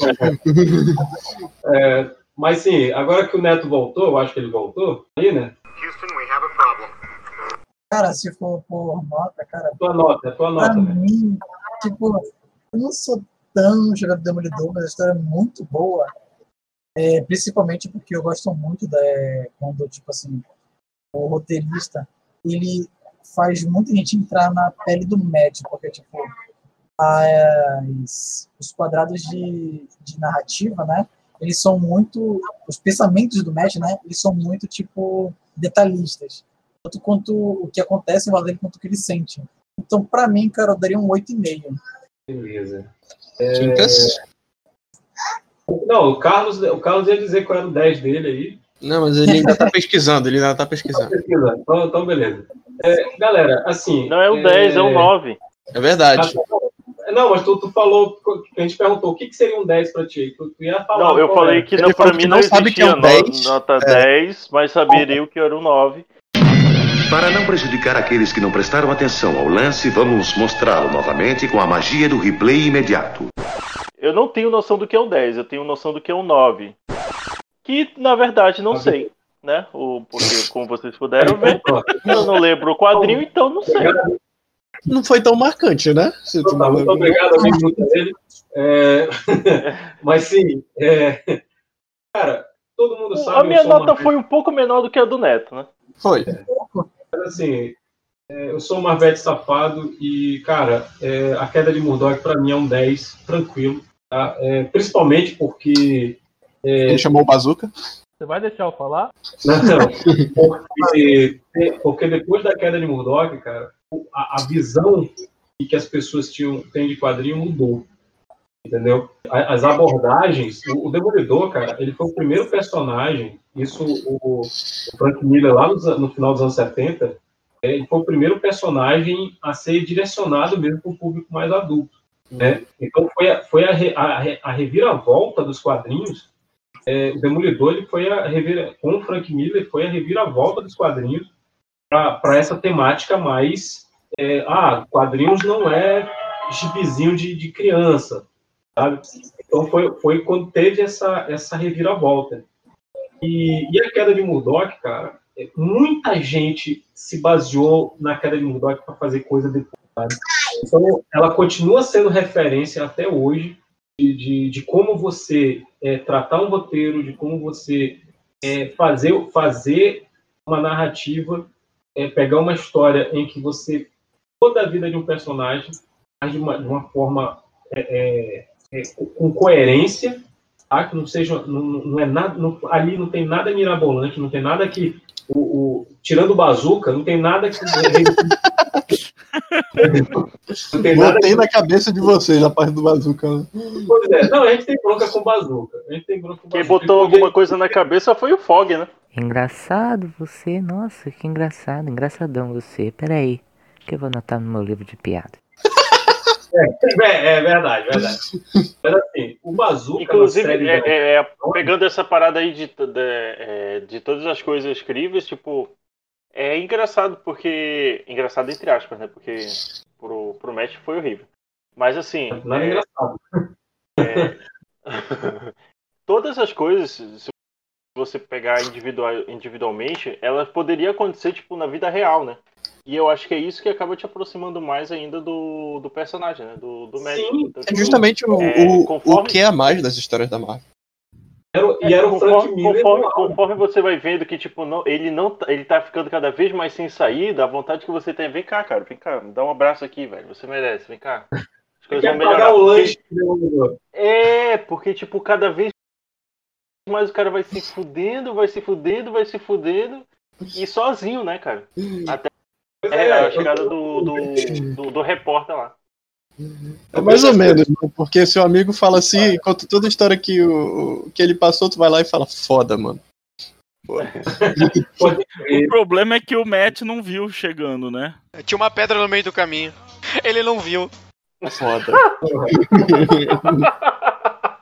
É, mas sim, agora que o Neto voltou, eu acho que ele voltou, aí, né? Cara, se for por nota, cara. Tua nota, tua Pra nota, né? mim, tipo, eu não sou tão jogador de Demolidor, mas a história é muito boa. É, principalmente porque eu gosto muito da quando, tipo assim, o roteirista, ele faz muita gente entrar na pele do Matt, porque, tipo, as, os quadrados de, de narrativa, né, eles são muito, os pensamentos do Matt, né, eles são muito, tipo, detalhistas. Tanto quanto o que acontece, valendo quanto o que ele sente. Então, pra mim, cara, eu daria um 8,5. Beleza. Quincas? Não, o Carlos, o Carlos ia dizer qual era o 10 dele aí. Não, mas ele ainda tá pesquisando, ele ainda tá pesquisando. Pesquisa. Então, então beleza. É, galera, assim. Não é o 10, é o 9. É verdade. Não, mas tu, tu falou, a gente perguntou o que, que seria um 10 pra ti. Tu, tu ia falar. Não, eu falei era. que não, pra mim não existia no- nota 10, mas saberia o que era o 9. Para não prejudicar aqueles que não prestaram atenção ao lance, vamos mostrá-lo novamente com a magia do replay imediato. Eu não tenho noção do que é um 10, eu tenho noção do que é um 9. Que, na verdade, não sei. Né? O, porque, como vocês puderam ver, eu não lembro o quadrinho, então não sei. Não foi tão marcante, né? Se tu Tá, não muito obrigado, amigo. É, Mas sim, é, cara, todo mundo sabe. A minha nota uma- foi um pouco menor do que a do Neto, né? Foi. Mas, assim, é, eu sou um Marvete safado e, cara, é, a queda de Murdoch pra mim é um 10, tranquilo. tá? É, principalmente porque. é, Ele chamou o Bazooka. Você vai deixar eu falar? Não, não. Porque, porque depois da queda de Murdoch, cara, a, a visão que as pessoas tinham, têm de quadrinho mudou. Entendeu? As abordagens, o, o Demolidor, cara, ele foi o primeiro personagem, isso o, o Frank Miller lá an- no, final dos anos 70, é, ele foi o primeiro personagem a ser direcionado mesmo para o público mais adulto. Né? Então foi, a, foi a, a, a reviravolta dos quadrinhos é, o Demolidor ele foi a revira, com o Frank Miller foi a reviravolta dos quadrinhos para essa temática mais é, ah quadrinhos não é gibizinho de, de criança sabe então foi, foi quando teve essa essa reviravolta e, e a queda de Murdoch cara é, muita gente se baseou na queda de Murdoch para fazer coisa depois sabe? então ela continua sendo referência até hoje de, de, de como você é, tratar um roteiro, de como você é, fazer, fazer uma narrativa, é, pegar uma história em que você toda a vida de um personagem de uma, de uma forma é, é, com coerência, tá? que não seja, não, não é nada, não- ali não tem nada mirabolante, não tem nada que o, o- tirando o bazuca, não tem nada que não tem nada Botei na cabeça de vocês a parte do Bazooka. né? Pois é, não, a gente tem bronca com bazuca. A gente tem bronca com Quem bazuca. botou alguma coisa na cabeça foi o Fog, né? Engraçado você, nossa, que engraçado, engraçadão você. Peraí, que eu vou anotar no meu livro de piada. É, é verdade, verdade. Mas assim, o Bazooka Inclusive, é- da- é- é, pegando essa parada aí de, de, é, de todas as coisas incríveis, tipo, é engraçado porque. Engraçado entre aspas, né? Porque pro, pro match foi horrível. Mas assim. Nada é, engraçado. todas as coisas, se você pegar individual, individualmente, elas poderiam acontecer, tipo, na vida real, né? E eu acho que é isso que acaba te aproximando mais ainda do, do personagem, né? Do, do médico. Então, É tipo, justamente o, é, o, conforme- o que é a mais das histórias da Marvel. e era o Frank conforme, Miller conforme, álbum. conforme você vai vendo que, tipo, não, ele não tá- ele tá ficando cada vez mais sem saída, a vontade que você tem, vem cá, cara, vem cá, me dá um abraço aqui, velho. Você merece, vem cá. As coisas Quer vão melhorar. pagar o porque- lanche do Demolidor. É, porque, tipo, cada vez mais o cara vai se fudendo, vai se fudendo, vai se fudendo. E sozinho, né, cara? Até é, a eu chegada do, do, do, do repórter lá. É mais ou menos, mano, porque seu amigo fala assim, conta toda a história que, o, que ele passou, tu vai lá e fala, foda, mano. O problema é que o Matt não viu chegando, né? Tinha uma pedra no meio do caminho. Ele não viu. Foda.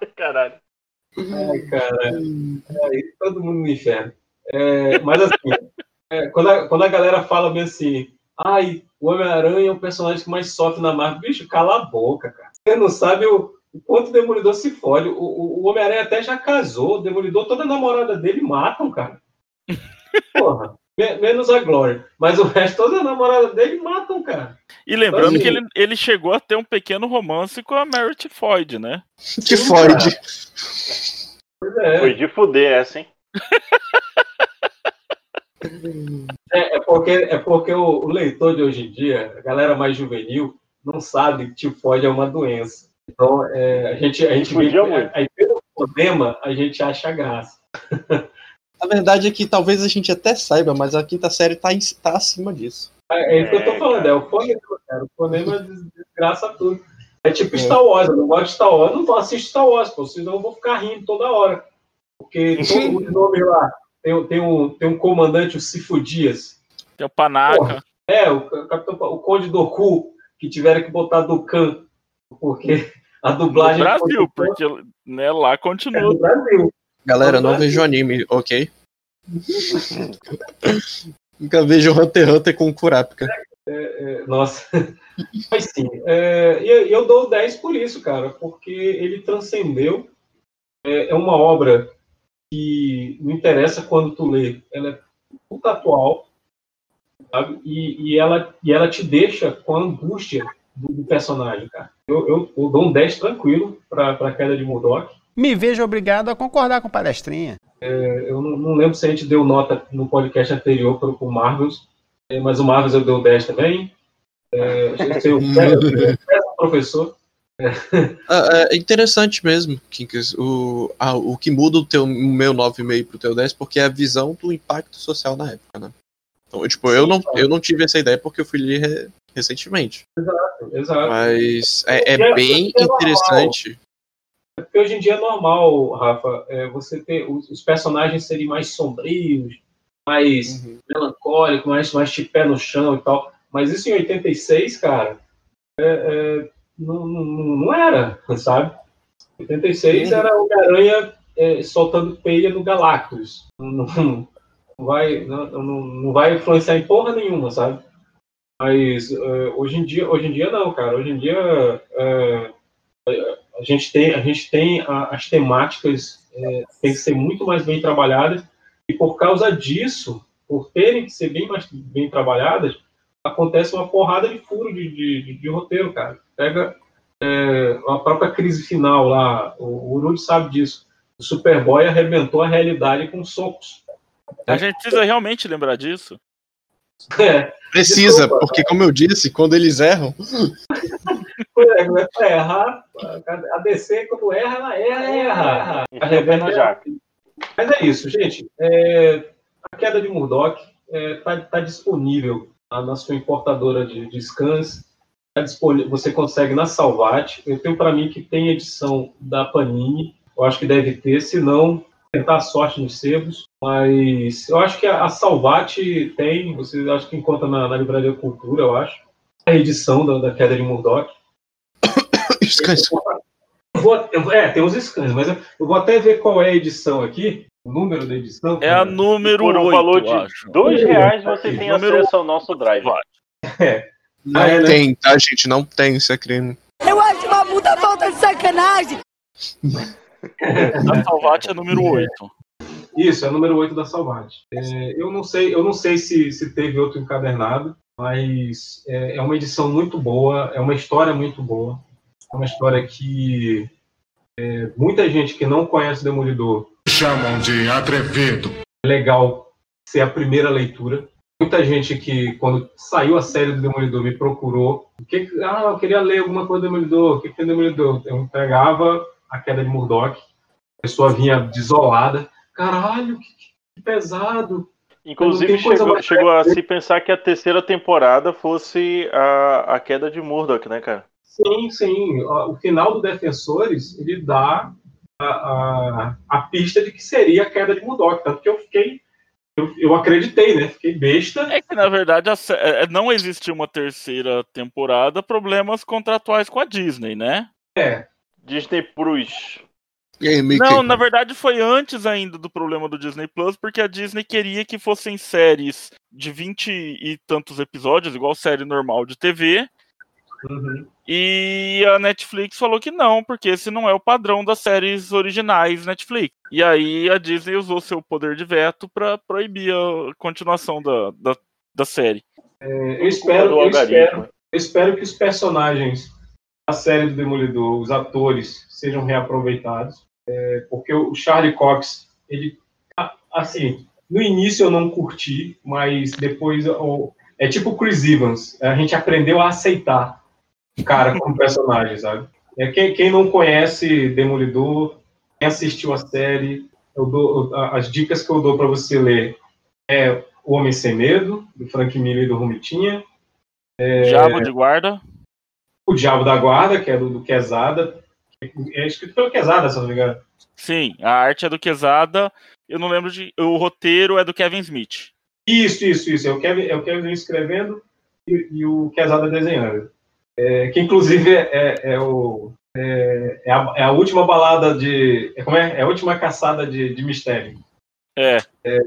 Caralho. Ai, cara. É, todo mundo no inferno. É, mas assim, é, quando, a, quando a galera fala bem assim, ai, o Homem-Aranha é o personagem que mais sofre na Marvel, bicho, cala a boca, cara. Você não sabe o, o quanto o Demolidor se fode. O, o, o Homem-Aranha até já casou, o Demolidor, toda a namorada dele matam, cara. Porra. Me- Menos a Glória. Mas o resto, toda a namorada dele matam, cara. E lembrando Assim, que ele, ele chegou a ter um pequeno romance com a Merit Floyd, né? Que Floyd. Pois é. Foi de fuder essa, hein? É, é porque, é porque o, o leitor de hoje em dia, a galera mais juvenil, não sabe que tifoide é uma doença. Então, é, a gente, a gente vê, Fudia muito. aí pelo problema, a gente acha graça. A verdade é que talvez a gente até saiba, mas a quinta série tá, em- tá acima disso. É, é isso que eu tô falando, é o fonema, cara. O fonema des- desgraça tudo. É tipo Star Wars, eu não gosto de Star Wars, eu não vou assistir Star Wars, pô, senão eu vou ficar rindo toda hora. Porque todo os nomes lá, tem, tem, um, tem um comandante, o Sifu Dias. Que é o Panaca. É, o, capitão, o Conde Doku, que tiveram que botar Dukan, porque a No dublagem. Brasil, porque né, lá É continua. do Brasil. Galera, não vejo anime, ok? Nunca vejo Hunter x Hunter com Kurapika. É, nossa. Mas sim, é, e e eu dou 10 por isso, cara, porque ele transcendeu. É, é uma obra que não interessa quando tu lê, ela é puta atual, sabe? E, e, ela, e ela te deixa com a angústia do, do personagem, cara. Eu, eu, eu dou um 10 tranquilo pra, pra queda de Murdoch. Me vejo obrigado a concordar com palestrinha. É, eu não, lembro se a gente deu nota no podcast anterior para o Marvels, é, mas o Marvels eu dei o 10 também. É, eu sei, o o professor. Ah, É interessante mesmo, Kinkas, o, ah, o que muda o, teu, o meu 9,5 pro teu 10, porque é a visão do impacto social na época, né? Então, tipo, eu, não, eu não tive essa ideia porque eu fui ler re- recentemente. Exato, exato. Mas é, é É, bem é interessante. É Porque hoje em dia é normal, Rafa, é, você ter os, os personagens serem mais sombrios, mais melancólicos, mais, mais de pé no chão e tal. Mas isso em 86, cara, é, é, não, não, não era, sabe? 86 era o Homem-Aranha é, soltando peia no Galactus. Não, não- vai, não, não, vai influenciar em porra nenhuma, sabe? Mas é, hoje em dia, hoje em dia não, cara. Hoje em dia a gente tem, a gente tem a- as temáticas é, tem que ser muito mais bem trabalhadas e por causa disso, por terem que ser bem mais bem trabalhadas, acontece uma porrada de furo de, de, de- de roteiro, cara. Pega é, a própria crise final lá, o, o sabe disso. O Superboy arrebentou a realidade com socos. A gente precisa realmente lembrar disso. É, Precisa, Desculpa. porque como eu disse, quando eles erram, é, não é errar. A DC, quando erra, ela erra, erra. Arrebenta já. Mas é isso, gente. É, a queda de Murdoch está tá disponível na, na sua importadora de, de scans. Tá disponível, você consegue na Salvat. Eu tenho para mim que tem edição da Panini. Eu acho que deve ter, se não, tentar a sorte nos sebos. Mas eu acho que a, a Salvat tem, você acho que encontra na, na Livraria Cultura, eu acho, a edição da, da queda de Murdoch. Scans. Eu vou, eu é, tem os scans, mas eu, eu vou até ver qual é a edição aqui, o número da edição. É a número Por um 8, valor de acho. dois reais você tem Número acesso ao nosso drive. É. Não Ah, é, né? tem, tá, gente? Não tem, isso é crime. Eu acho uma puta falta de sacanagem. A Salvat é número 8. Isso, é número 8 da Salvate. É, eu não sei, eu não sei se, se teve outro encadernado, mas é, é uma edição muito boa, é uma história muito boa. É uma história que é, muita gente que não conhece o Demolidor Chamam de atrevido. é legal ser a primeira leitura. Muita gente que, quando saiu a série do Demolidor, me procurou. O que, que- ah, eu queria ler alguma coisa do Demolidor. O que, que tem Demolidor? Eu entregava a queda de Murdoch. A pessoa vinha desolada. Caralho, que, que pesado. Inclusive, chegou, chegou a se pensar que a terceira temporada fosse a, a queda de Murdoch, né, cara? Sim, sim. O final do Defensores, ele dá a, a, a pista de que seria a queda de Murdoch. Tanto que eu fiquei. Eu, eu acreditei, né? Fiquei besta. É que, na verdade, a sé- é, não existiu uma terceira temporada, problemas contratuais com a Disney, né? É. Disney Plus. E aí, Mickey? Não, na verdade foi antes ainda do problema do Disney Plus, porque a Disney queria que fossem séries de 20 e tantos episódios, igual série normal de TV, Uhum. e a Netflix falou que não, porque esse não é o padrão das séries originais Netflix. E aí a Disney usou seu poder de veto pra proibir a continuação da, da, da série. É, eu espero, eu espero, eu espero que os personagens da série do Demolidor, os atores, sejam reaproveitados, é, porque o Charlie Cox, ele, assim, no início eu não curti, mas depois eu- é tipo o Chris Evans, a gente aprendeu a aceitar cara como personagem, sabe? É, quem, quem não conhece Demolidor, quem assistiu a série, eu dou, as dicas que eu dou para você ler é O Homem Sem Medo, do Frank Miller e do Romitinha. É, Diabo de Guarda. O Diabo da Guarda, que é do, do Quesada. que É escrito pelo Quesada, se não me engano. Sim, a arte é do Quesada, eu não lembro de. O roteiro é do Kevin Smith. Isso, isso, isso. É o Kevin, é o Kevin escrevendo e, e o Quesada desenhando. É, que inclusive é, é o. É, é a, é a última balada de. É, como é? É a última caçada de, de mistério. É. É,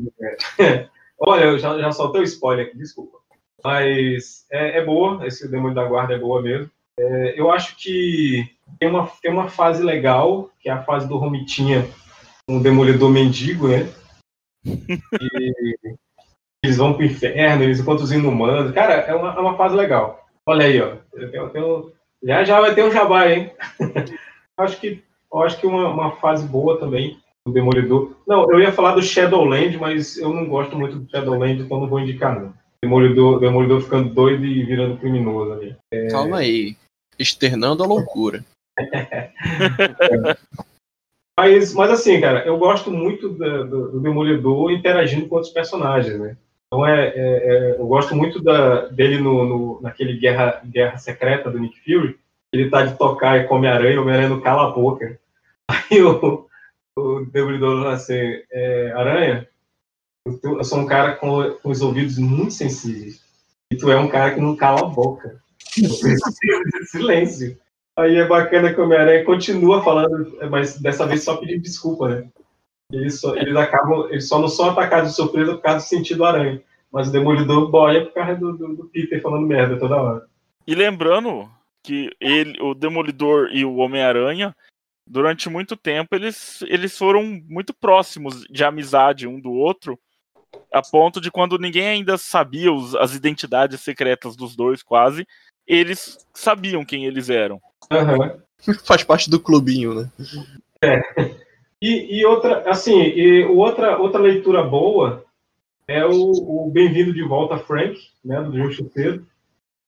é. Olha, eu já, já soltei o spoiler aqui, desculpa. Mas é, é boa, esse Demônio da Guarda é boa mesmo. É, eu acho que tem uma, tem uma fase legal, que é a fase do Romitinha, um demolidor mendigo, né? E eles vão pro inferno, eles encontram os inumanos. Cara, é uma, é uma fase legal. Olha aí, ó. Eu tenho- eu tenho- já já vai ter um jabá, hein? acho que, eu acho que uma, uma fase boa também do Demolidor. Não, eu ia falar do Shadowland, mas eu não gosto muito do Shadowland, então não vou indicar, não. Demolidor, Demolidor ficando doido e virando criminoso ali. É, Calma aí. Externando a loucura. Mas, mas assim, cara, eu gosto muito da- do, do Demolidor interagindo com outros personagens, né? Então é, é- é- eu gosto muito da- dele no, no- naquele Guerra, Guerra Secreta do Nick Fury. Ele tá de tocar e come aranha, o Homem-Aranha não cala a boca. Aí o, o Demolidor fala assim, é, Aranha, eu, sou um cara com, com os ouvidos muito sensíveis. E tu é um cara que não cala a boca. Silêncio. Aí é bacana que o Homem-Aranha continua falando, mas dessa vez só pedindo desculpa, né? Eles só, eles acabam, eles só não são atacados de surpresa por causa do sentido aranha. Mas o Demolidor boia por causa do, do, do Peter falando merda toda hora. E lembrando que ele, o Demolidor e o Homem-Aranha, durante muito tempo, eles, eles foram muito próximos de amizade um do outro, a ponto de quando ninguém ainda sabia os- as identidades secretas dos dois, quase, eles sabiam quem eles eram. Faz parte do clubinho, né? E, e outra, assim, e outra, outra leitura boa é o, o Bem-vindo de Volta Frank, né, do Justiceiro,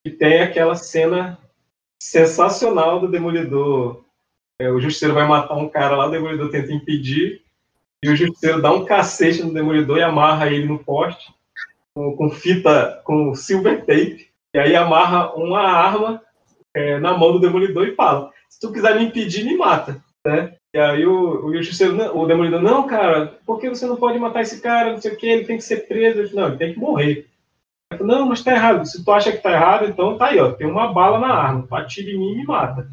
que tem aquela cena sensacional do Demolidor. É, o Justiceiro vai matar um cara lá, o Demolidor tenta impedir, e o Justiceiro dá um cacete no Demolidor e amarra ele no poste com, com fita, com silver tape, e aí amarra uma arma é, na mão do Demolidor e fala: se tu quiser me impedir, me mata, né? E aí o, o Justiceiro, não- o Demolidor, não, cara, por que você não pode matar esse cara? Não sei o que, ele tem que ser preso. Falou, não, ele tem que morrer. Não, mas tá errado. Se tu acha que tá errado, então tá aí, ó. Tem uma bala na arma. Tu atira em mim e me mata.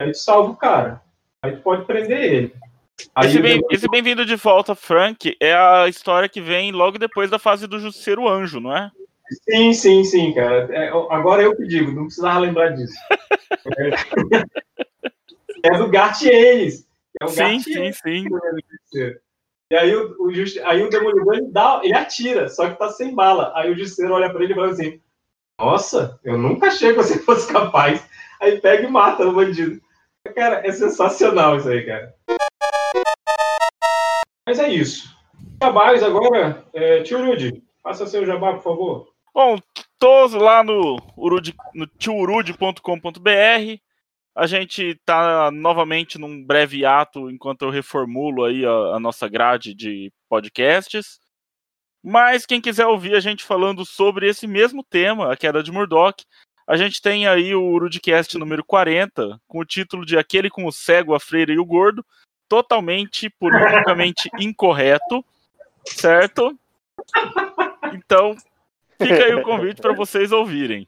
Aí tu salva o cara. Aí tu pode prender ele. Aí Esse o bem- Bem-vindo de Volta, Frank, é a história que vem logo depois da fase do Justiceiro Anjo, não é? Sim, sim, sim, cara. É, agora eu que digo, não precisava lembrar disso. É, é do Garth Ennis. É o Sim, sim, sim. E aí o, o, justi- aí o Demolidor ele, dá, ele atira, só que tá sem bala. Aí o Justiceiro olha pra ele e fala assim: Nossa, eu nunca achei que você fosse capaz. Aí pega e mata o bandido. Cara, é sensacional isso aí, cara. Mas é isso. Jabás agora, é, tio Rudy, faça seu jabá, por favor. Bom, tô lá no, urude, no. A gente tá novamente num breve ato enquanto eu reformulo aí a, a nossa grade de podcasts. Mas quem quiser ouvir a gente falando sobre esse mesmo tema, a queda de Murdoch, a gente tem aí o Urudcast número 40, com o título de Aquele com o Cego, a Freira e o Gordo, totalmente politicamente incorreto, certo? Então, fica aí o convite para vocês ouvirem.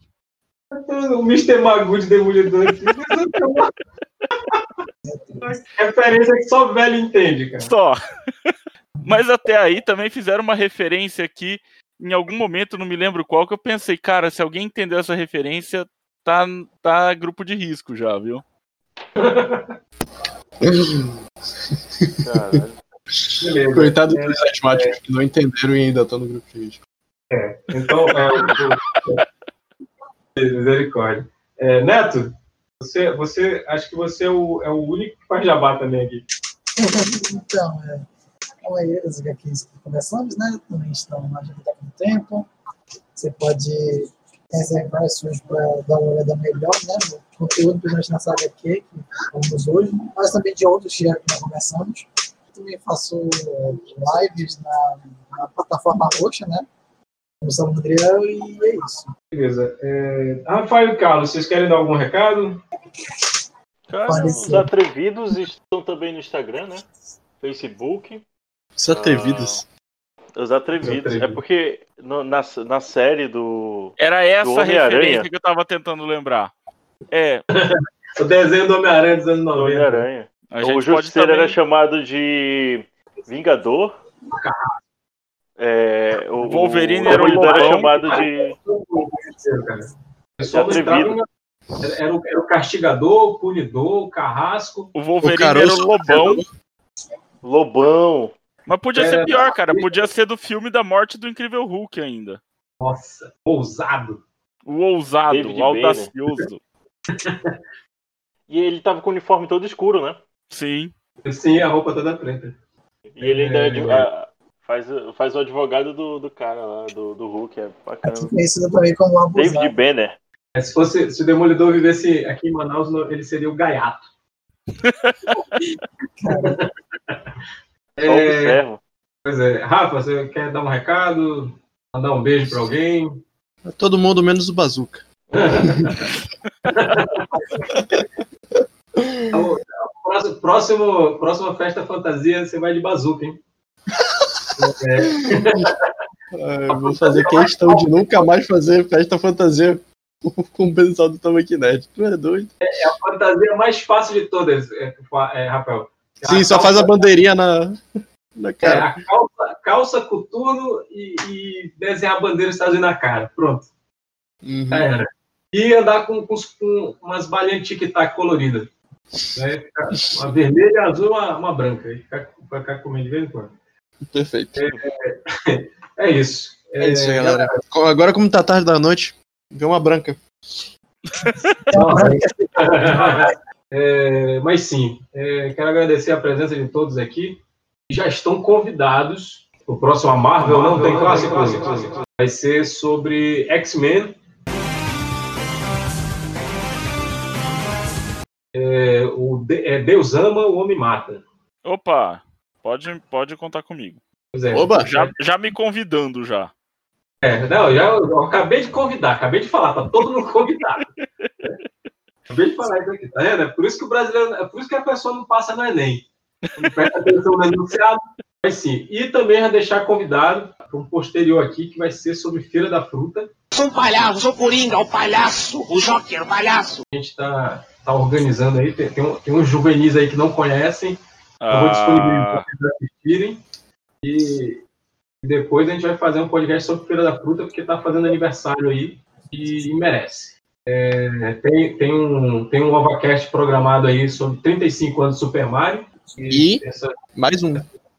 O Mr. Magoo de Demolidor aqui. Referência que só velho entende, cara. Só. Mas até aí também fizeram uma referência aqui, em algum momento, não me lembro qual, que eu pensei, cara, se alguém entendeu essa referência, tá, tá grupo de risco já, viu? Beleza. Coitado É, dos asmáticos que não entenderam e ainda estão no grupo de risco. É, então, é, misericórdia. É, Neto, você, você, acho que você é o, é o único que faz jabá também aqui. Então, é, a maioria das HQs que começamos, né, também estão na Biblioteca do Tempo. Você pode reservar as suas para dar uma olhada melhor, né, no conteúdo, principalmente nessa HQ que vamos hoje, mas também de outros que já começamos. Também faço lives na, na plataforma roxa, né, do Adriel, e é isso. Beleza. É, Rafael e Carlos, vocês querem dar algum recado? Cara, os atrevidos estão também no Instagram, né? Facebook. Os atrevidos. Ah, os atrevidos. É porque no- na, na série do. Era do essa a Homem-Aranha- referência que eu tava tentando lembrar. É, O desenho do Homem-Aranha dos anos do 90. Homem-Aranha. O Justiceiro também... era chamado de Vingador. É, o Wolverine o era o Demolidor era Lobão. chamado de. pessoal atrevido. entrava- Era o, era o castigador, o punidor, o carrasco. O Wolverine O era o Lobão, Lobão. mas podia Era- ser pior, cara. Podia ser do filme da morte do Incrível Hulk ainda. Nossa, ousado. O ousado, David o audacioso. E ele tava com o uniforme todo escuro, né? Sim. Sim, a roupa toda preta. E ele ainda é É. faz, faz o advogado do, do cara lá, do, do Hulk. É bacana. Conhecido também como abusado. David Banner. É, Se, fosse, se o Demolidor vivesse aqui em Manaus, ele seria o gaiato. Observa. Pois é. Rafa, você quer dar um recado? Mandar um beijo pra alguém? Todo mundo menos o Bazooka. Então, próximo, próximo, próxima festa fantasia, você vai de bazuca, hein? Eu vou fazer questão de nunca mais fazer festa fantasia com o pessoal do Tamaki Nerd. Tu é doido? É a fantasia mais fácil de todas, é, é, Rafael. Sim, só faz a bandeirinha na, na É, cara. a calça, calça coturno e, e desenhar a bandeira dos Estados Unidos na cara. Pronto. Uhum. Era. E andar com, com, com umas balinhas de tic-tac coloridas. Né? Uma vermelha, azul uma, uma branca. E ficar, ficar comendo de vez em quando. Perfeito. É isso. É isso aí, galera. Agora, como tá tarde da noite, vê uma branca. É, mas sim, é, quero agradecer a presença de todos aqui. Já estão convidados. O próximo a Marvel, não tem clássico. Vai ser sobre X-Men. É, o De- é, Deus ama, o homem mata. Opa, pode, pode contar comigo. Pois é. Oba! Já, já me convidando já. É, não, já, eu acabei de convidar, acabei de falar, tá todo mundo convidado. acabei de falar isso aqui, tá vendo? É por isso que o brasileiro, é por isso que a pessoa não passa no Enem. Não presta atenção no enunciado. Mas sim, e também já deixar convidado para um posterior aqui que vai ser sobre Feira da Fruta. Sou um palhaço, sou Coringa, o palhaço, o Joker, o palhaço. A gente está tá organizando aí. Tem, tem, um, tem uns juvenis aí que não conhecem. Eu vou disponibilizar para vocês assistirem. E depois a gente vai fazer um podcast sobre Feira da Fruta, porque tá fazendo aniversário aí e, e merece. É, tem, tem, um, tem um OvaCast programado aí sobre 35 anos de Super Mario. E essa... mais um.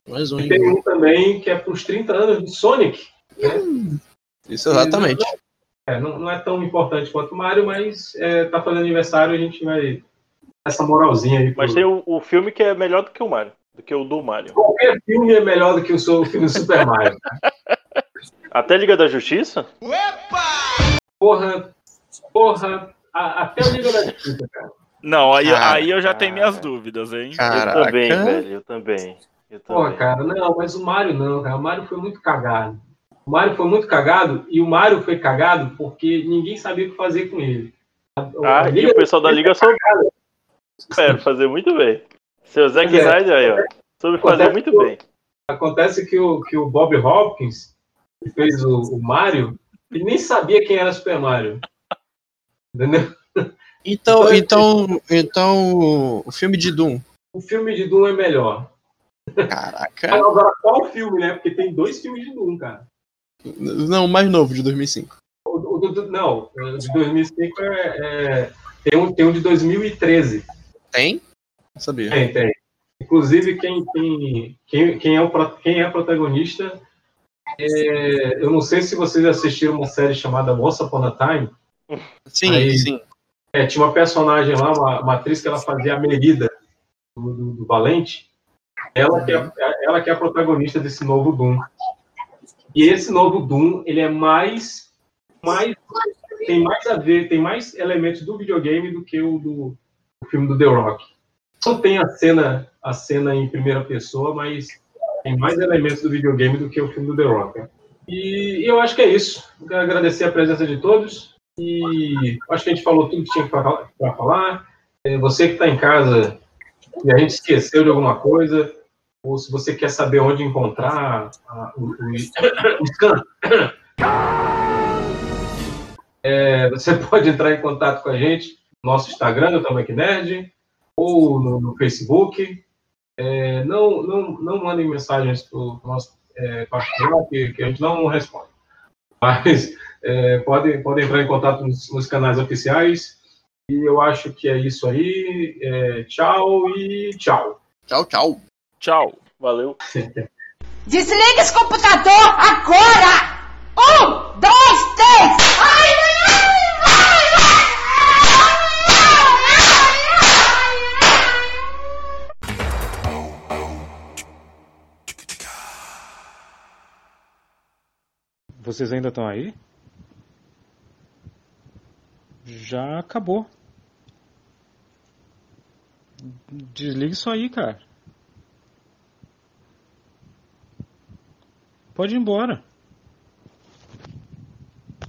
Mais um. E tem um também que é para os 30 anos de Sonic. Né? Isso exatamente. É, não, não, é tão importante quanto o Mario, mas é, tá fazendo aniversário a gente vai essa moralzinha aí. Mas pro... tem o, o, filme que é melhor do que o Mario, do que o do Mario. Qualquer filme é melhor do que o, seu, o filme do Super Mario. Até Liga da Justiça? Porra, porra, a, até o Liga da Justiça, cara. Não, aí, aí eu já tenho minhas dúvidas, hein? Caraca. Eu também, velho, eu também. Eu Pô, cara, não, mas o Mario não, cara. O Mario foi muito cagado. O Mario foi muito cagado e o Mario foi cagado porque ninguém sabia o que fazer com ele. Ah, a e o pessoal da Liga soube é, fazer muito bem. Seu Zack é, Snyder aí, ó. Soube fazer muito bem. Acontece que o, que o Bob Hopkins, que fez o, o Mario, ele nem sabia quem era Super Mario. Entendeu? Então, então, então, o filme de Doom. O filme de Doom é melhor. Caraca. Agora, qual filme, né? Porque tem dois filmes de Doom, cara. Não, o mais novo, de 2005. O, o, o, não, o de 2005 é, é, tem, um, tem um de 2013. Tem? Não sabia. Tem, tem. Inclusive, quem, quem, quem, quem, é, o, quem é protagonista, é, eu não sei se vocês assistiram uma série chamada Moça Upon a Time. Sim, Aí, sim. É, tinha uma personagem lá, uma, uma atriz que ela fazia a Merida do, do, do Valente. Ela que, é, ela que é a protagonista desse novo Doom. E esse novo Doom, ele é mais, mais tem mais a ver, tem mais elementos do videogame do que o do o filme do The Rock. Não tem a cena, a cena em primeira pessoa, mas tem mais elementos do videogame do que o filme do The Rock. E, e eu acho que é isso. Quero agradecer a presença de todos. E acho que a gente falou tudo que tinha para falar. É, você que está em casa e a gente esqueceu de alguma coisa, ou se você quer saber onde encontrar a, o, o, o scan, é, você pode entrar em contato com a gente nosso Instagram, no Tamanho Nerd, ou no, no Facebook. É, não, não, não mandem mensagens para o nosso é, particular, que, que, a gente não responde. Mas é, podem, podem entrar em contato nos, nos, canais oficiais. E eu acho que é isso aí. É, tchau e tchau. Tchau, tchau. Tchau. Valeu. Desliga esse computador agora! Um, dois, três! Ai, Vocês ainda estão aí? Já acabou. Desliga isso aí, cara. Pode ir embora.